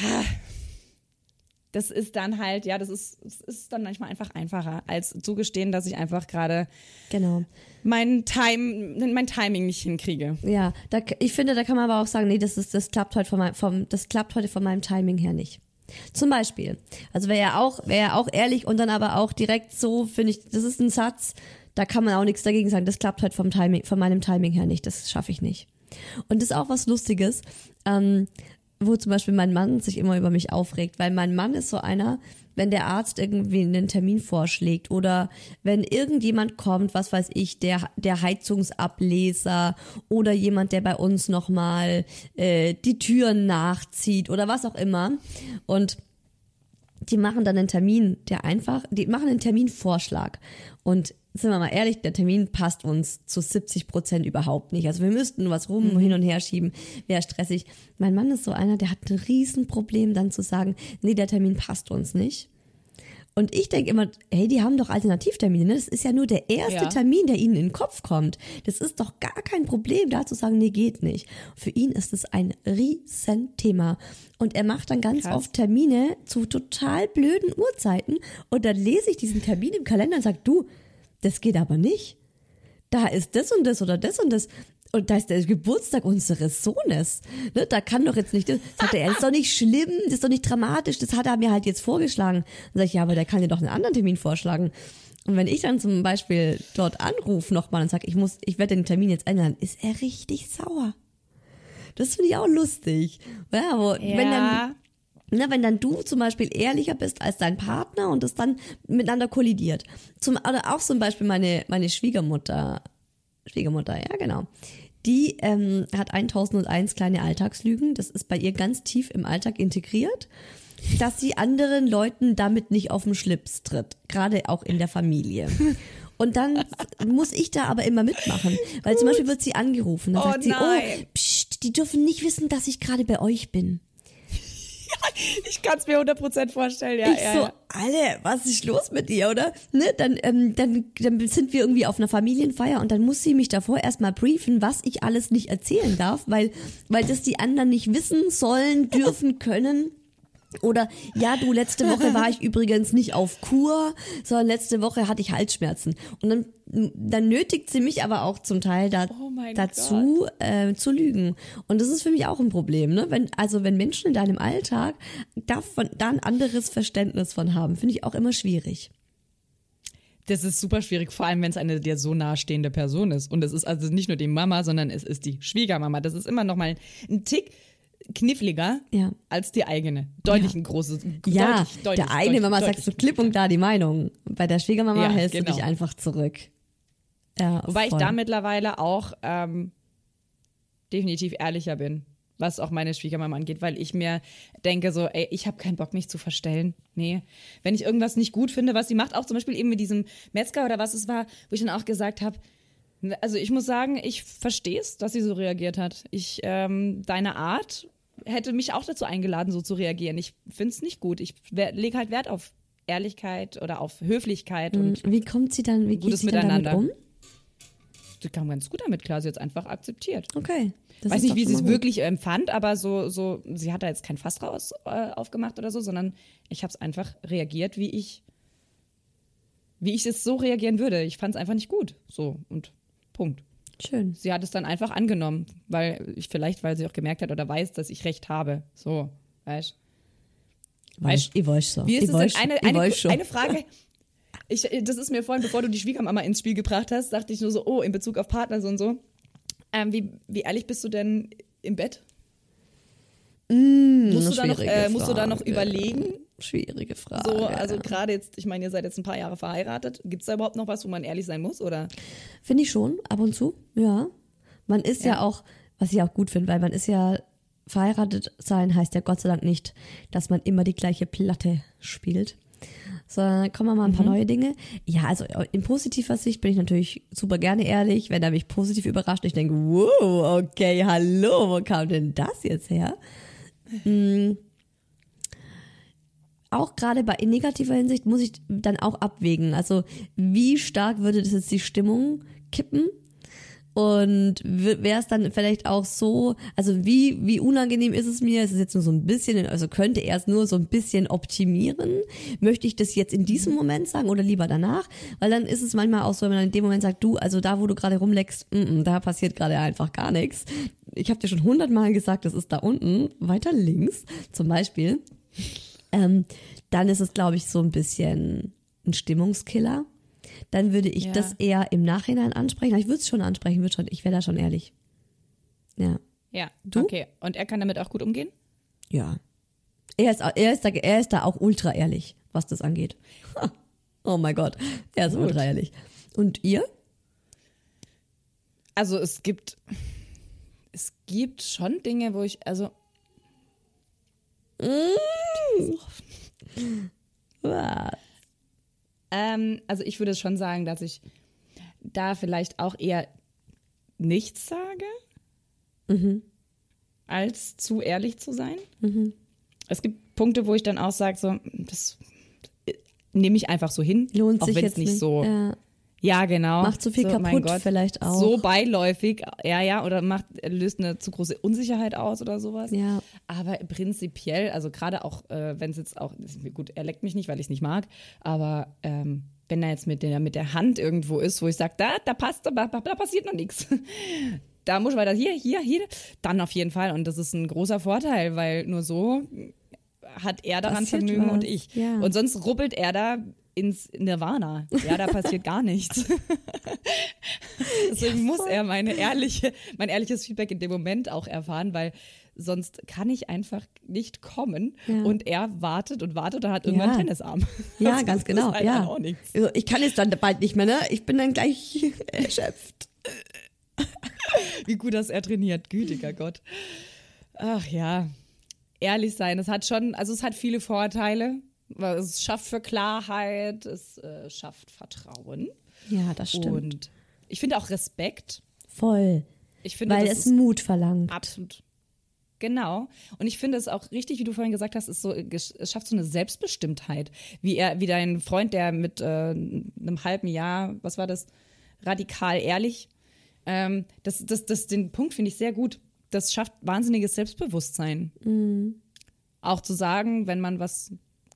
S2: das ist dann halt, ja, das ist, das ist dann manchmal einfach einfacher, als zugestehen, dass ich einfach gerade
S3: Genau.
S2: mein Time, mein Timing nicht hinkriege.
S3: Ja, da, ich finde, da kann man aber auch sagen, nee, das ist, das klappt heute von meinem, vom, das klappt heute von meinem Timing her nicht. Zum Beispiel. Also wäre ja auch, wäre ja auch ehrlich und dann aber auch direkt so, finde ich, das ist ein Satz, da kann man auch nichts dagegen sagen. Das klappt halt vom Timing, von meinem Timing her nicht. Das schaffe ich nicht. Und das ist auch was Lustiges, ähm, wo zum Beispiel mein Mann sich immer über mich aufregt, weil mein Mann ist so einer, wenn der Arzt irgendwie einen Termin vorschlägt oder wenn irgendjemand kommt, was weiß ich, der, der Heizungsableser oder jemand, der bei uns nochmal äh, die Türen nachzieht oder was auch immer und die machen dann einen Termin, der einfach, die machen einen Terminvorschlag. Und sind wir mal ehrlich, der Termin passt uns zu 70 Prozent überhaupt nicht. Also wir müssten was rum, hin und her schieben, wäre stressig. Mein Mann ist so einer, der hat ein Riesenproblem dann zu sagen, nee, der Termin passt uns nicht. Und ich denke immer, hey, die haben doch Alternativtermine. Ne? Das ist ja nur der erste
S2: Ja.
S3: Termin, der ihnen in den Kopf kommt. Das ist doch gar kein Problem, da zu sagen, nee, geht nicht. Für ihn ist es ein Riesenthema. Und er macht dann ganz
S2: Krass.
S3: oft Termine zu total blöden Uhrzeiten. Und dann lese ich diesen Termin im Kalender und sage, du, das geht aber nicht. Da ist das und das oder das und das. Und da ist der Geburtstag unseres Sohnes. Ne, da kann doch jetzt nicht, das sagt er, das ist doch nicht schlimm, das ist doch nicht dramatisch, das hat er mir halt jetzt vorgeschlagen. Dann sage ich, ja, aber der kann dir doch einen anderen Termin vorschlagen. Und wenn ich dann zum Beispiel dort anrufe nochmal und sage, ich muss, ich werde den Termin jetzt ändern, ist er richtig sauer. Das finde ich auch lustig. Ja, wo, wenn dann, na, wenn dann du zum Beispiel ehrlicher bist als dein Partner und es dann miteinander kollidiert. Zum, oder auch zum Beispiel meine, meine Schwiegermutter, Schwiegermutter, ja genau. Die ähm, hat 1001 kleine Alltagslügen. Das ist bei ihr ganz tief im Alltag integriert, dass sie anderen Leuten damit nicht auf den Schlips tritt. Gerade auch in der Familie. Und dann muss ich da aber immer mitmachen. Weil zum Beispiel wird sie angerufen. Dann
S2: Oh
S3: sagt sie,
S2: nein.
S3: oh, pst, die dürfen nicht wissen, dass ich gerade bei euch bin.
S2: ich kann es mir 100% vorstellen, ja.
S3: ich
S2: ja,
S3: so,
S2: ja.
S3: alle, was ist los mit dir, oder? Ne, dann, ähm, dann, dann sind wir irgendwie auf einer Familienfeier und dann muss sie mich davor erstmal briefen, was ich alles nicht erzählen darf, weil, weil das die anderen nicht wissen sollen, dürfen, können. Oder ja, du, letzte Woche war ich übrigens nicht auf Kur, sondern letzte Woche hatte ich Halsschmerzen. Und dann, dann nötigt sie mich aber auch zum Teil da,
S2: Oh
S3: dazu äh, zu lügen. Und das ist für mich auch ein Problem. Ne? Wenn, also wenn Menschen in deinem Alltag davon, da ein anderes Verständnis von haben, finde ich auch immer schwierig.
S2: Das ist super schwierig, vor allem wenn es eine dir so nahestehende Person ist. Und es ist also nicht nur die Mama, sondern es ist die Schwiegermama. Das ist immer noch mal ein Tick kniffliger
S3: Ja.
S2: als die eigene. Deutlich ein großes.
S3: Ja,
S2: deutlich, deutlich,
S3: der eine
S2: deutlich,
S3: Mama
S2: deutlich
S3: sagt so klipp und klar die Meinung. Bei der Schwiegermama
S2: Ja,
S3: hältst du
S2: genau.
S3: dich einfach zurück. Ja,
S2: Wobei
S3: voll.
S2: ich da mittlerweile auch ähm, definitiv ehrlicher bin, was auch meine Schwiegermama angeht, weil ich mir denke so, ey, ich habe keinen Bock, mich zu verstellen. Nee. Wenn ich irgendwas nicht gut finde, was sie macht, auch zum Beispiel eben mit diesem Metzger oder was es war, wo ich dann auch gesagt habe, also ich muss sagen, ich verstehe es, dass sie so reagiert hat. Ich, ähm, deine Art hätte mich auch dazu eingeladen, so zu reagieren. Ich finde es nicht gut. Ich lege halt Wert auf Ehrlichkeit oder auf Höflichkeit und
S3: Wie kommt sie dann, wie geht sie dann damit um?
S2: sie kam ganz gut damit klar. Sie hat es einfach akzeptiert.
S3: Okay. Das
S2: Weiß nicht, wie sie es wirklich empfand, aber so, so, sie hat da jetzt kein Fass raus äh, aufgemacht oder so, sondern ich habe es einfach reagiert, wie ich, wie ich es so reagieren würde. Ich fand es einfach nicht gut. So und Punkt.
S3: Schön.
S2: Sie hat es dann einfach angenommen, weil ich vielleicht, weil sie auch gemerkt hat oder weiß, dass ich recht habe. So, weißt
S3: Weiß, ich weiß so.
S2: Wie ist
S3: ich
S2: es
S3: weiß,
S2: denn? Eine,
S3: ich
S2: eine, eine Frage. Ich, das ist mir vorhin, bevor du die Schwiegermama ins Spiel gebracht hast, dachte ich nur so, oh, in Bezug auf Partner so und so. Ähm, wie, wie ehrlich bist du denn im Bett? musst, du da noch, äh, musst du da noch überlegen?
S3: Schwierige Frage.
S2: So, also gerade jetzt, ich meine, ihr seid jetzt ein paar Jahre verheiratet. Gibt es da überhaupt noch was, wo man ehrlich sein muss? Oder?
S3: Finde ich schon, ab und zu, ja. Man ist ja,
S2: Ja.
S3: auch, was ich auch gut finde, weil man ist ja, verheiratet sein heißt ja Gott sei Dank nicht, dass man immer die gleiche Platte spielt. Sondern kommen wir mal ein paar neue Dinge. Ja, also in positiver Sicht bin ich natürlich super gerne ehrlich, wenn er mich positiv überrascht. Ich denke, wow, okay, hallo, wo kam denn das jetzt her? Mm. Auch gerade bei in negativer Hinsicht muss ich dann auch abwägen. Also wie stark würde das jetzt die Stimmung kippen? Und wäre es dann vielleicht auch so, also wie, wie unangenehm ist es mir? Es ist jetzt nur so ein bisschen, also könnte er es nur so ein bisschen optimieren? Möchte ich das jetzt in diesem Moment sagen oder lieber danach? Weil dann ist es manchmal auch so, wenn man in dem Moment sagt, du, also da, wo du gerade rumleckst, mm, mm, da passiert gerade einfach gar nichts. Ich habe dir schon hundertmal gesagt, das ist da unten, weiter links zum Beispiel. Ähm, dann ist es, glaube ich, so ein bisschen ein Stimmungskiller dann würde ich
S2: Ja.
S3: das eher im Nachhinein ansprechen. Ich würde es schon ansprechen, würd schon, ich wäre da schon ehrlich. Ja.
S2: Ja,
S3: Du?
S2: okay. Und er kann damit auch gut umgehen?
S3: Ja. Er ist, er ist, da, er ist da auch ultra ehrlich, was das angeht. Oh mein Gott. Er ist
S2: Gut.
S3: ultra ehrlich. Und ihr?
S2: Also es gibt, es gibt schon Dinge, wo ich, also Ähm, also ich würde schon sagen, dass ich da vielleicht auch eher nichts sage, als zu ehrlich zu sein. Es gibt Punkte, wo ich dann auch sage, so, das äh, nehme ich einfach so hin,
S3: Lohnt
S2: auch wenn es nicht
S3: nicht.
S2: so.
S3: Ja.
S2: Ja, genau.
S3: Macht zu viel
S2: so, mein
S3: kaputt
S2: Gott,
S3: vielleicht auch.
S2: So beiläufig, ja, ja, oder macht, löst eine zu große Unsicherheit aus oder sowas.
S3: Ja.
S2: Aber prinzipiell, also gerade auch, äh, wenn es jetzt auch, gut, er leckt mich nicht, weil ich es nicht mag, aber ähm, wenn er jetzt mit der, mit der Hand irgendwo ist, wo ich sage, da, da passt, da, da passiert noch nichts. Da muss ich weiter hier, hier, hier, dann auf jeden Fall. Und das ist ein großer Vorteil, weil nur so hat er daran Vergnügen und ich.
S3: ja.
S2: Und sonst rubbelt er da ins Nirvana. Ja, da passiert gar nichts. Deswegen muss er meine ehrliche, mein ehrliches Feedback in dem Moment auch erfahren, weil sonst kann ich einfach nicht kommen
S3: Ja.
S2: und er wartet und wartet und hat irgendwann
S3: Ja.
S2: einen Tennisarm.
S3: Ja,
S2: Das
S3: ganz genau.
S2: halt
S3: ja. Also Ich kann jetzt dann bald nicht mehr, ne? Ich bin dann gleich erschöpft.
S2: Wie gut, dass er trainiert, gütiger Gott. Ach ja, ehrlich sein, es hat schon, also es hat viele Vorteile. Weil Es schafft für Klarheit, es äh, schafft Vertrauen.
S3: Ja, das stimmt.
S2: Und ich finde auch Respekt.
S3: Voll.
S2: Ich finde,
S3: Weil es Mut verlangt.
S2: absolut Genau. Und ich finde es auch richtig, wie du vorhin gesagt hast, ist so, es schafft so eine Selbstbestimmtheit. Wie er, wie dein Freund, der mit äh, einem halben Jahr, was war das, radikal ehrlich, ähm, das, das, das, den Punkt finde ich sehr gut. Das schafft wahnsinniges Selbstbewusstsein. Mhm. Auch zu sagen, wenn man was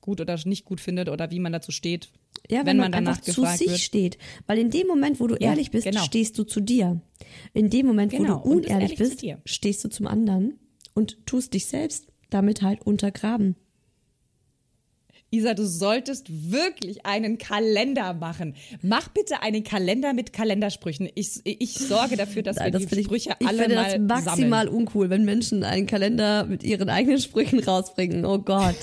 S2: gut oder nicht gut findet oder wie man dazu steht.
S3: Ja, wenn, wenn man, man einfach zu sich wird. steht. Weil in dem Moment, wo du ja, ehrlich bist, genau. stehst du zu dir. In dem Moment, genau. wo du unehrlich bist, stehst du zum anderen und tust dich selbst damit halt untergraben.
S2: Isa, du solltest wirklich einen Kalender machen. Mach bitte einen Kalender mit Kalendersprüchen. Ich, ich sorge dafür, dass Nein, wir das die Sprüche
S3: ich,
S2: alle
S3: ich
S2: mal
S3: das maximal
S2: sammeln.
S3: uncool, wenn Menschen einen Kalender mit ihren eigenen Sprüchen rausbringen. Oh Gott.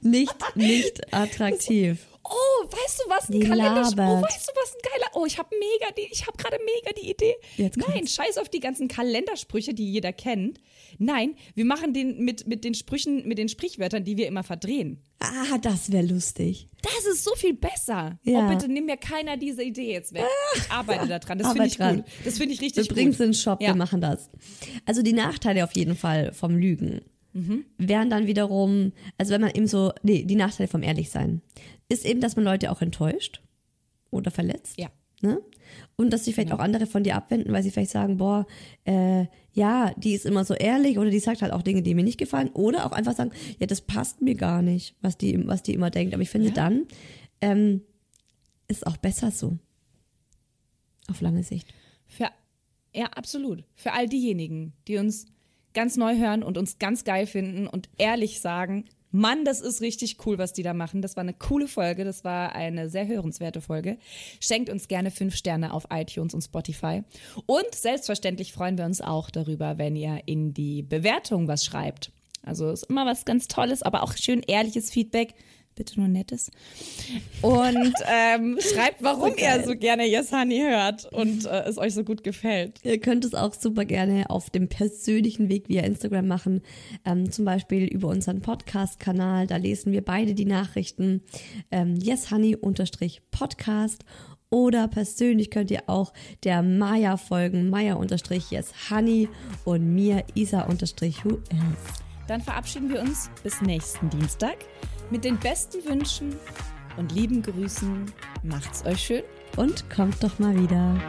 S3: Nicht, nicht attraktiv.
S2: Oh, weißt du was? Ein Kalenderspruch. Oh, weißt du was? Ein geiler. Oh, ich habe mega die, ich habe gerade mega die Idee. Jetzt Nein, scheiß auf die ganzen Kalendersprüche, die jeder kennt. Nein, wir machen den mit, mit den Sprüchen, mit den Sprichwörtern, die wir immer verdrehen.
S3: Ah, das wäre lustig.
S2: Das ist so viel besser. Ja. Oh, bitte nimm mir keiner diese Idee jetzt weg. Ich arbeite daran. Das finde ich dran. gut. Das finde ich richtig
S3: wir gut. Wir bringen es in den Shop, ja. wir machen das. Also die Nachteile auf jeden Fall vom Lügen mhm. wären dann wiederum, also wenn man eben so, nee, die Nachteile vom Ehrlichsein, ist eben, dass man Leute auch enttäuscht oder verletzt.
S2: Ja.
S3: Ne? Und dass sich vielleicht genau. auch andere von dir abwenden, weil sie vielleicht sagen, boah, äh, ja, die ist immer so ehrlich oder die sagt halt auch Dinge, die mir nicht gefallen. Oder auch einfach sagen, ja, das passt mir gar nicht, was die, was die immer denkt. Aber ich finde ja. dann, ähm, ist auch besser so. Auf lange Sicht.
S2: Für, ja, absolut. Für all diejenigen, die uns ganz neu hören und uns ganz geil finden und ehrlich sagen, Mann, das ist richtig cool, was die da machen. Das war eine coole Folge. Das war eine sehr hörenswerte Folge. Schenkt uns gerne fünf Sterne auf iTunes und Spotify. Und selbstverständlich freuen wir uns auch darüber, wenn ihr in die Bewertung was schreibt. Also ist immer was ganz Tolles, aber auch schön ehrliches Feedback bitte nur nettes. Und ähm, schreibt, warum so ihr so gerne Yes Honey hört und äh, es euch so gut gefällt.
S3: Ihr könnt es auch super gerne auf dem persönlichen Weg via Instagram machen, ähm, zum Beispiel über unseren Podcast-Kanal. Da lesen wir beide die Nachrichten. Ähm, yes Honey unterstrich Podcast oder persönlich könnt ihr auch der Maya folgen, Maya unterstrich Yes Honey und mir Isa unterstrich Who else.
S2: Dann verabschieden wir uns bis nächsten Dienstag. Mit den besten Wünschen und lieben Grüßen macht's euch schön
S3: und kommt doch mal wieder.